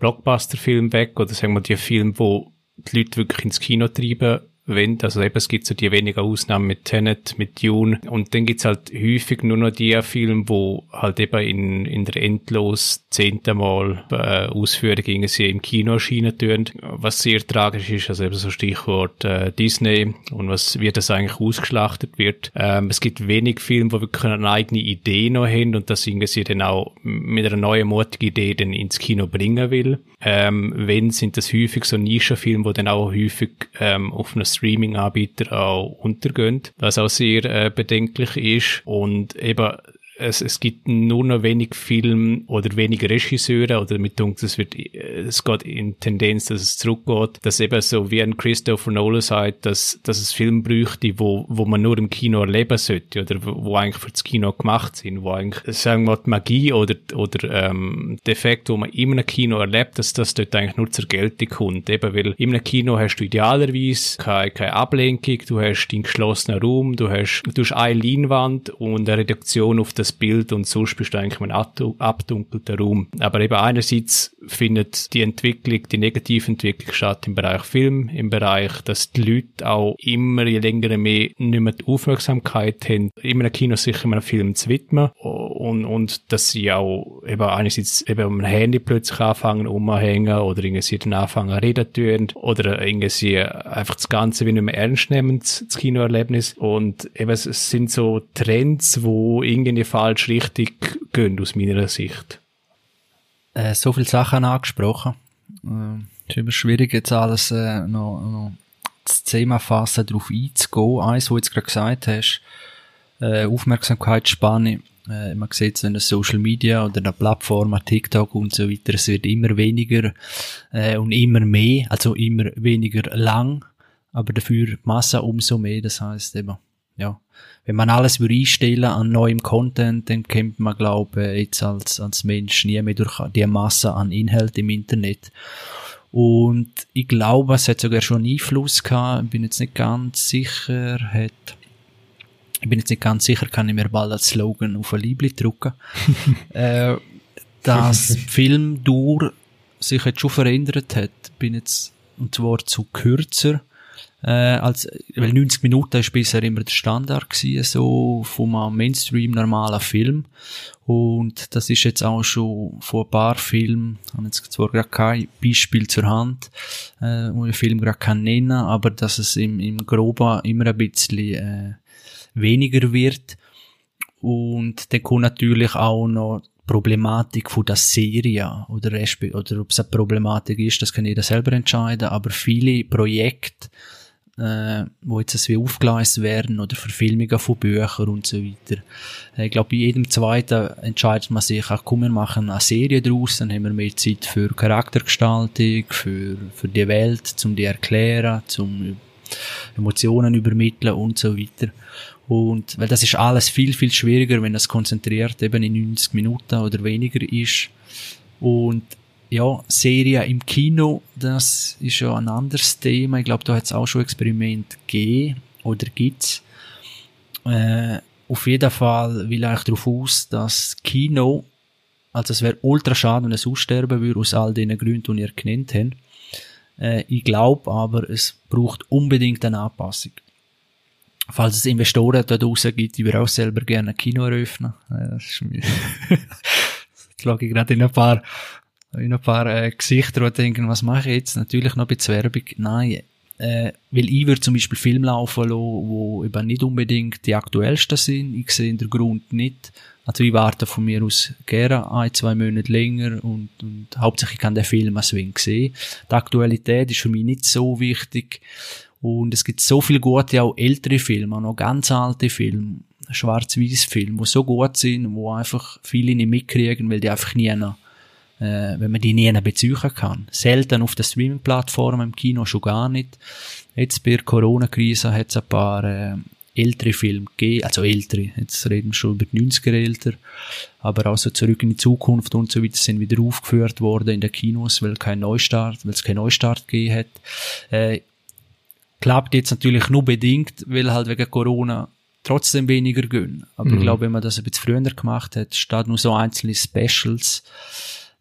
Blockbuster-Filme weg oder sagen wir die Filme, wo die Leute wirklich ins Kino treiben wenn, also eben, es gibt so die wenigen Ausnahmen mit Tenet, mit Dune und dann gibt's halt häufig nur noch die Filme, wo halt eben in, in der endlos zehnten Mal äh, Ausführungen sie im Kino erscheinen tun, was sehr tragisch ist, also eben so Stichwort äh, Disney und was wie das eigentlich ausgeschlachtet wird. Ähm, es gibt wenig Filme, wo wirklich eine eigene Idee noch haben und das irgendwie dann auch mit einer neuen, mutigen Idee dann ins Kino bringen will. Ähm, wenn, sind das häufig so Nischenfilme, wo dann auch häufig ähm, auf einer Streaming-Anbieter auch untergehen, was auch sehr äh, bedenklich ist. Und eben es, es gibt nur noch wenig Film oder weniger Regisseure oder mit es wird, es geht in Tendenz, dass es zurückgeht, dass eben so wie ein Christopher Nolan sagt, dass, dass es Film bräuchte, wo, wo man nur im Kino erleben sollte oder wo, wo eigentlich für das Kino gemacht sind, wo eigentlich, sagen wir die Magie oder, oder ähm, der Effekt, wo man in einem Kino erlebt, dass das dort eigentlich nur zur Geltung kommt. Eben, weil in einem Kino hast du idealerweise keine, keine Ablenkung, du hast den geschlossenen Raum, du hast, du hast eine Leinwand und eine Reduktion auf das das Bild und sonst bist du eigentlich in einem abdunkelten Raum. Aber eben einerseits findet die Entwicklung, die negative Entwicklung statt im Bereich Film, im Bereich, dass die Leute auch immer je länger mehr nicht mehr die Aufmerksamkeit haben, immer ein Kino sich einem Film zu widmen und, und dass sie auch eben einerseits eben am Handy plötzlich anfangen umhängen oder irgendwie dann anfangen reden tun oder irgendwie einfach das Ganze wie nicht mehr ernst nehmen, das Kinoerlebnis und eben es sind so Trends, wo irgendwie falsch richtig gehen, aus meiner Sicht. Äh, so viele Sachen angesprochen. Äh, ist immer schwierig, jetzt alles äh, noch, noch das Thema fassen, darauf einzugehen. Eins, wo du jetzt gerade gesagt hast, äh, Aufmerksamkeitsspanne. Äh, man sieht es, wenn es Social Media oder eine Plattform, TikTok und so weiter, es wird immer weniger äh, und immer mehr, also immer weniger lang, aber dafür Masse umso mehr. Das heißt eben, ja, wenn man alles würde einstellen an neuem Content, dann kommt man, glaube ich, jetzt als, als Mensch nie mehr durch die Masse an Inhalt im Internet. Und ich glaube, es hat sogar schon Einfluss gehabt, ich bin jetzt nicht ganz sicher, hat, ich bin jetzt nicht ganz sicher, kann ich mir bald als Slogan auf ein Liebli drucken, äh, dass Filmdauer sich jetzt schon verändert hat, bin jetzt, und zwar zu kürzer, äh, als, weil 90 Minuten ist bisher immer der Standard gewesen, so vom Mainstream normalen Film. Und das ist jetzt auch schon vor ein paar Filmen, ich habe jetzt zwar gerade kein Beispiel zur Hand, äh, wo ich Film gerade kann nennen, aber dass es im, im Groben immer ein bisschen äh, weniger wird. Und dann kommt natürlich auch noch Problematik von der Serie oder, oder ob es eine Problematik ist, das kann jeder selber entscheiden, aber viele Projekte äh, wo jetzt wie aufgeleistet werden oder Verfilmungen von Büchern und so weiter. Äh, ich glaube, bei jedem zweiten entscheidet man sich auch, komm, wir machen eine Serie draus, dann haben wir mehr Zeit für Charaktergestaltung, für, für die Welt, zum die erklären, zum Emotionen übermitteln und so weiter. Und, weil das ist alles viel, viel schwieriger, wenn das konzentriert eben in 90 Minuten oder weniger ist. Und ja, Serien im Kino, das ist ja ein anderes Thema. Ich glaube, da hat es auch schon Experiment gegeben oder gibt's. Äh, auf jeden Fall will ich darauf aus, dass Kino, also es wäre ultra schade, wenn es aussterben würde, aus all den Gründen, die ihr genannt habt. Äh, ich glaube aber, es braucht unbedingt eine Anpassung. Falls es Investoren da draussen gibt, die wir auch selber gerne ein Kino eröffnen. Äh, das ist mir Jetzt schaue ich gerade in ein paar in ein paar äh, Gesichter, die denken, was mache ich jetzt? Natürlich noch bisschen Werbung. Nein, äh, weil ich würde zum Beispiel Filme laufen lassen, wo eben nicht unbedingt die aktuellsten sind. Ich sehe den Grund nicht. Also ich warte von mir aus gerne ein, zwei Monate länger und, und hauptsächlich kann der Film als Swing sehen. Die Aktualität ist für mich nicht so wichtig. Und es gibt so viele gute, auch ältere Filme, auch noch ganz alte Filme, schwarz-weiß Filme, die so gut sind, wo einfach viele nicht mitkriegen, weil die einfach nie noch äh, wenn man die nie beziehen kann. Selten auf der Streaming-Plattform, im Kino schon gar nicht. Jetzt bei der Corona-Krise hat es ein paar äh, ältere Filme gegeben, also ältere, jetzt reden wir schon über die 90er älter, aber auch so zurück in die Zukunft und so weiter sind wieder aufgeführt worden in den Kinos, weil kein Neustart, weil es keinen Neustart gegeben hat. Äh, klappt jetzt natürlich nur bedingt, weil halt wegen Corona trotzdem weniger gehen. Aber mhm. ich glaube, wenn man das ein bisschen früher gemacht hat, statt nur so einzelne Specials,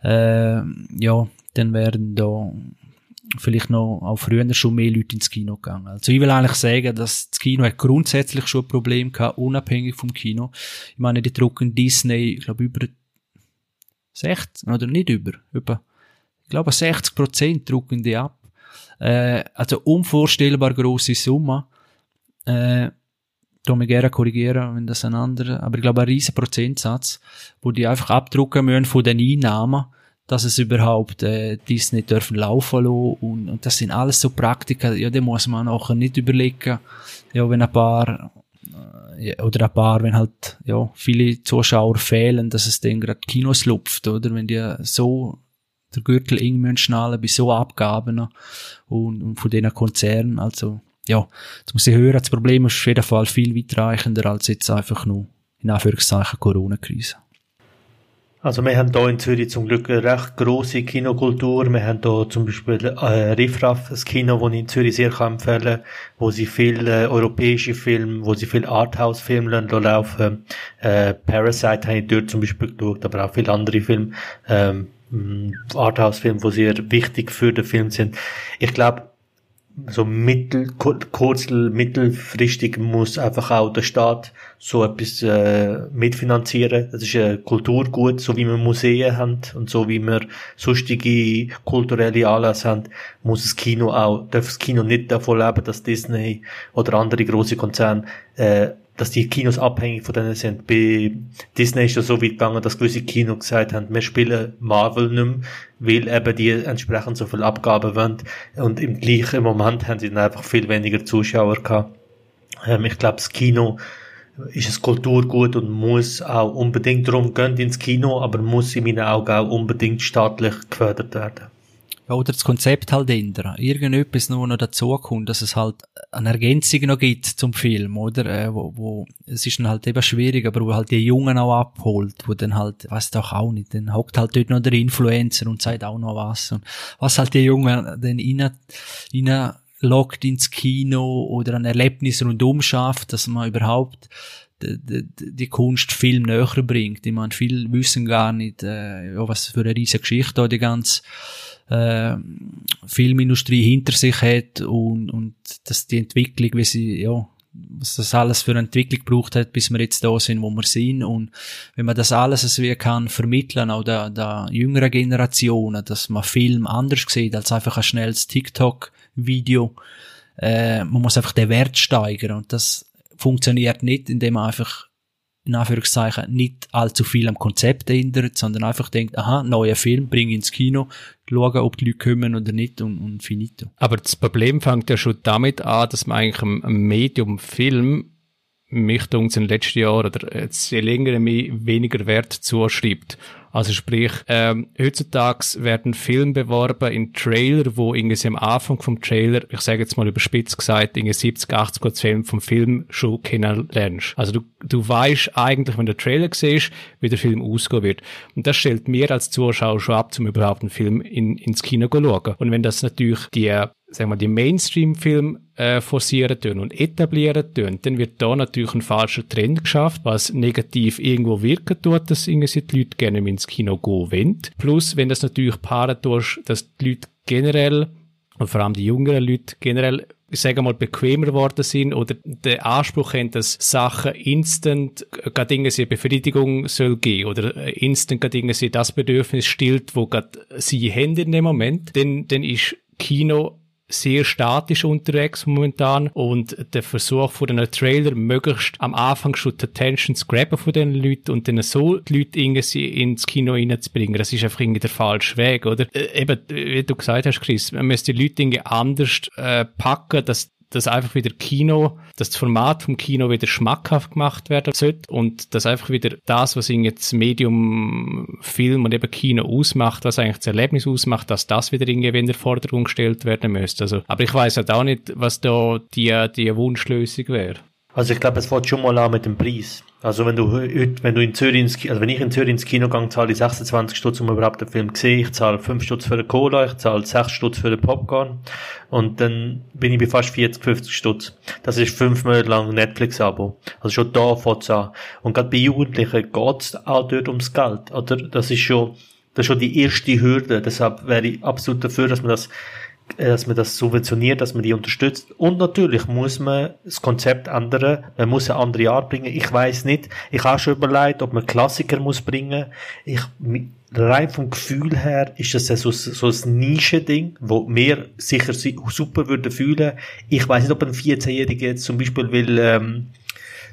äh, ja, dann werden da vielleicht noch auch früher schon mehr Leute ins Kino gegangen. Also ich will eigentlich sagen, dass das Kino hat grundsätzlich schon ein Problem gehabt, unabhängig vom Kino. Ich meine, die drucken Disney, ich glaube, über 60, oder nicht über, über, ich glaube 60 Prozent drucken die ab. Äh, also unvorstellbar grosse Summe. Äh, gerne korrigieren, wenn das ein anderer, aber ich glaube ein riesen Prozentsatz, wo die einfach abdrucken müssen von den Einnahmen dass es überhaupt äh, Disney dürfen laufen lassen. Und, und das sind alles so Praktika, ja, da muss man auch nicht überlegen, ja, wenn ein paar äh, oder ein paar, wenn halt ja viele Zuschauer fehlen, dass es dann gerade Kinos lupft, oder? Wenn die so der Gürtel eng schnallen bei so Abgaben und, und von diesen Konzernen, also ja, jetzt muss ich hören, das Problem ist auf jeden Fall viel weitreichender als jetzt einfach nur in Anführungszeichen Corona-Krise. Also wir haben hier in Zürich zum Glück eine recht grosse Kinokultur. Wir haben hier zum Beispiel äh, Riffraff, ein Kino, das ich in Zürich sehr kann empfehlen wo sie viel äh, europäische Filme, wo sie viel Arthouse-Filme laufen. Äh, Parasite habe ich dort zum Beispiel geschaut, aber auch viele andere Filme. Ähm, Arthouse-Filme, die sehr wichtig für den Film sind. Ich glaube, so mittel, kurz, mittelfristig muss einfach auch der Staat so etwas äh, mitfinanzieren. Das ist ein Kulturgut, so wie wir Museen haben und so wie wir sonstige kulturelle Anlässe haben, muss das Kino auch, darf das Kino nicht davon leben, dass Disney oder andere große Konzerne äh, dass die Kinos abhängig von denen sind. Bei Disney ist das so weit gegangen, dass gewisse Kinos gesagt haben, wir spielen Marvel nicht mehr, weil eben die entsprechend so viel Abgaben wollen. Und im gleichen Moment haben sie dann einfach viel weniger Zuschauer gehabt. Ähm, ich glaube, das Kino ist ein Kulturgut und muss auch unbedingt darum gehen ins Kino, aber muss in meinen Augen auch unbedingt staatlich gefördert werden. Ja, oder das Konzept halt ändern. Irgendetwas nur noch dazukommt, dass es halt eine Ergänzung noch gibt zum Film, oder? Äh, wo, wo, es ist dann halt eben schwierig, aber wo halt die Jungen auch abholt, wo dann halt, weiß doch auch nicht, dann hockt halt dort noch der Influencer und sagt auch noch was. Und was halt die Jungen dann rein, rein lockt ins Kino oder ein Erlebnis rundum schafft, dass man überhaupt die, die, Kunst Film näher bringt. Ich meine, viele wissen gar nicht, äh, ja, was für eine riesige Geschichte da die ganze äh, Filmindustrie hinter sich hat und, und dass die Entwicklung, wie sie, ja, was das alles für eine Entwicklung gebraucht hat, bis wir jetzt da sind, wo wir sind. Und wenn man das alles als wie kann vermitteln, auch der, der jüngeren Generationen, dass man Film anders sieht als einfach ein schnelles TikTok-Video, äh, man muss einfach den Wert steigern und das funktioniert nicht, indem man einfach in Anführungszeichen nicht allzu viel am Konzept ändert, sondern einfach denkt, aha, neuer Film, bring ins Kino, schauen, ob die Leute kommen oder nicht und, und finito. Aber das Problem fängt ja schon damit an, dass man eigentlich am Medium Film mich in den letzten Jahren oder je länger weniger Wert zuschreibt. Also sprich, ähm, heutzutage werden Filme beworben in Trailer, wo irgendwie am Anfang vom Trailer, ich sage jetzt mal überspitzt gesagt, irgendwie 70, 80 Prozent vom Film schon kennenlernst. Also du, du weißt eigentlich, wenn der Trailer siehst, wie der Film ausgehen wird. Und das stellt mir als Zuschauer schon ab, zum überhaupt einen Film in, ins Kino zu schauen. Und wenn das natürlich die sagen wir, die Mainstream-Film äh, forcieren tun und etablieren tun, dann wird da natürlich ein falscher Trend geschafft, was negativ irgendwo wirken tut, dass irgendwie die Leute gerne ins Kino gehen wollen. Plus, wenn das natürlich paaren tust, dass die Leute generell und vor allem die jüngeren Leute generell ich sage mal, bequemer geworden sind oder den Anspruch haben, dass Sachen instant gerade irgendwie Befriedigung soll geben oder instant gerade irgendwie das Bedürfnis stillt, wo gerade sie haben in dem Moment, dann, dann ist Kino sehr statisch unterwegs momentan und der Versuch von einem Trailer möglichst am Anfang schon die Attention zu graben von den Leuten und dann so die Leute irgendwie ins Kino reinzubringen, das ist einfach irgendwie der falsche Weg, oder? Äh, eben, wie du gesagt hast, Chris, man müsste die Leute irgendwie anders äh, packen, dass dass einfach wieder Kino, dass das Format vom Kino wieder schmackhaft gemacht werden sollte und dass einfach wieder das, was ihn jetzt Medium Film und eben Kino ausmacht, was eigentlich das Erlebnis ausmacht, dass das wieder irgendwie in der Forderung gestellt werden müsste. Also, aber ich weiß halt auch nicht, was da die, die Wunschlösung wäre. Also ich glaube, es fängt schon mal an mit dem Preis. Also wenn du wenn du in Zürich ins, also wenn ich in Zürich ins Kino gehe, zahle ich 26 Stutz, um überhaupt den Film zu sehen. Ich zahle 5 Stutz für eine Cola, ich zahle 6 Stutz für den Popcorn und dann bin ich bei fast 40, 50 Stutz. Das ist fünf Monate lang Netflix-Abo. Also schon da fängt an. Und gerade bei Jugendlichen geht es auch dort ums Geld, oder? Das ist schon, das ist schon die erste Hürde. Deshalb wäre ich absolut dafür, dass man das dass man das subventioniert, dass man die unterstützt. Und natürlich muss man das Konzept ändern. Man muss eine andere Art bringen. Ich weiß nicht. Ich habe schon überlegt, ob man Klassiker muss bringen. Ich, rein vom Gefühl her ist das so, so ein Nischending, wo mir sicher super würde fühlen. Ich weiß nicht, ob ein 14-Jähriger jetzt zum Beispiel will, ähm,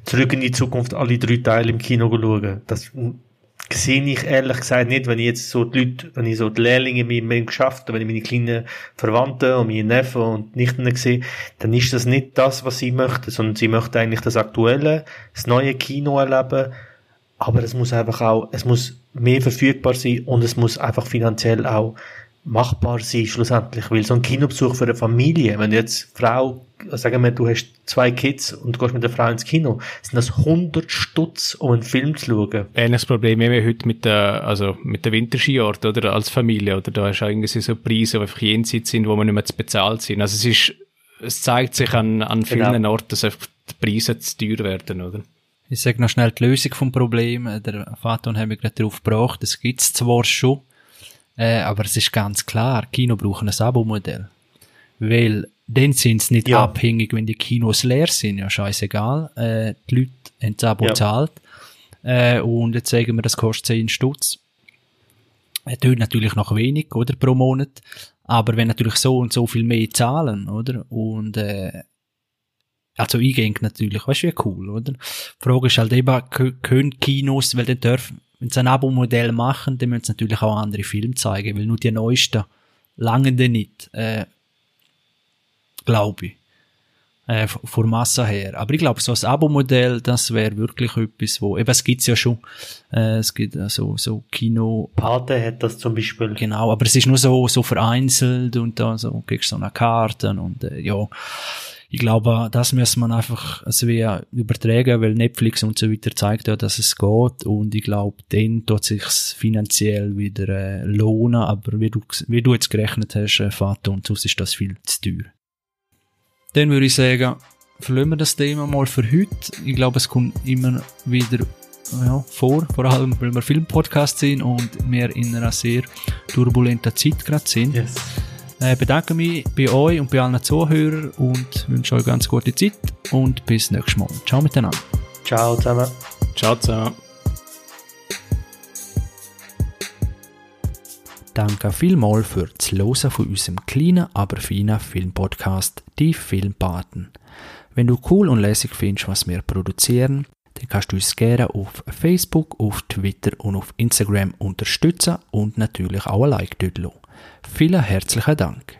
zurück in die Zukunft alle drei Teile im Kino schauen. Das sehe ich ehrlich gesagt nicht, wenn ich jetzt so die Leute, wenn ich so die Lehrlinge mit mir geschafft habe, wenn ich meine kleinen Verwandten und meine Neffen und Nichten sehe, dann ist das nicht das, was sie möchten, sondern sie möchten eigentlich das aktuelle, das neue Kino erleben, aber es muss einfach auch, es muss mehr verfügbar sein und es muss einfach finanziell auch machbar sein, schlussendlich. Weil so ein Kinobesuch für eine Familie, wenn du jetzt Frau, sagen wir, du hast zwei Kids und gehst mit der Frau ins Kino, sind das 100 Stutz, um einen Film zu schauen. Ähnliches Problem haben wir heute mit der, also mit der Winterskiort, oder, als Familie, oder? Da hast du irgendwie so Preise, die einfach jenseits sind, wo man nicht mehr zu bezahlt sind. Also es ist, es zeigt sich an, an vielen genau. Orten, dass einfach die Preise zu teuer werden, oder? Ich sage noch schnell die Lösung vom Problem. Der Vater hat mich gerade darauf gebracht. Es gibt's zwar schon, äh, aber es ist ganz klar, Kino brauchen ein Abo-Modell. Weil dann sind sie nicht ja. abhängig, wenn die Kinos leer sind, ja scheißegal. Äh, die Leute haben das Abo ja. Äh, und jetzt sagen wir, das kostet 10 Stutz. Das tut natürlich noch wenig, oder, pro Monat. Aber wenn natürlich so und so viel mehr zahlen, oder? Und, äh, also eingängig natürlich, weißt du, wie cool, oder? Die Frage ist halt eben, können Kinos, weil dann dürfen, wenn sie ein Abo-Modell machen, dann müssen sie natürlich auch andere Filme zeigen, weil nur die neuesten langen dann nicht, äh, glaube ich. Äh, von Masse her. Aber ich glaube, so ein Abo-Modell, das wäre wirklich etwas, wo, eben, es gibt's ja schon, äh, es gibt äh, so, so Kino. Pate hat das zum Beispiel. Genau, aber es ist nur so, so vereinzelt und da so, kriegst du so eine Karte und, äh, ja ich glaube, das muss man einfach also wie übertragen, weil Netflix und so weiter zeigt ja, dass es geht und ich glaube, dann tut sich's finanziell wieder äh, lohnen, aber wie du, wie du jetzt gerechnet hast, äh, Vater, und sonst ist das viel zu teuer. Dann würde ich sagen, verlieren wir das Thema mal für heute. Ich glaube, es kommt immer wieder ja, vor, vor allem, weil wir Filmpodcast sind und wir in einer sehr turbulenten Zeit gerade sind. Yes. Äh, bedanke mich bei euch und bei allen Zuhörern und wünsche euch ganz gute Zeit und bis nächstes Mal. Ciao miteinander. Ciao zusammen. Ciao zusammen. Danke vielmals für das Hören von unserem kleinen, aber feinen Filmpodcast Die Filmpaten. Wenn du cool und lässig findest, was wir produzieren, dann kannst du uns gerne auf Facebook, auf Twitter und auf Instagram unterstützen und natürlich auch ein Like dort lassen. Vielen herzlichen Dank.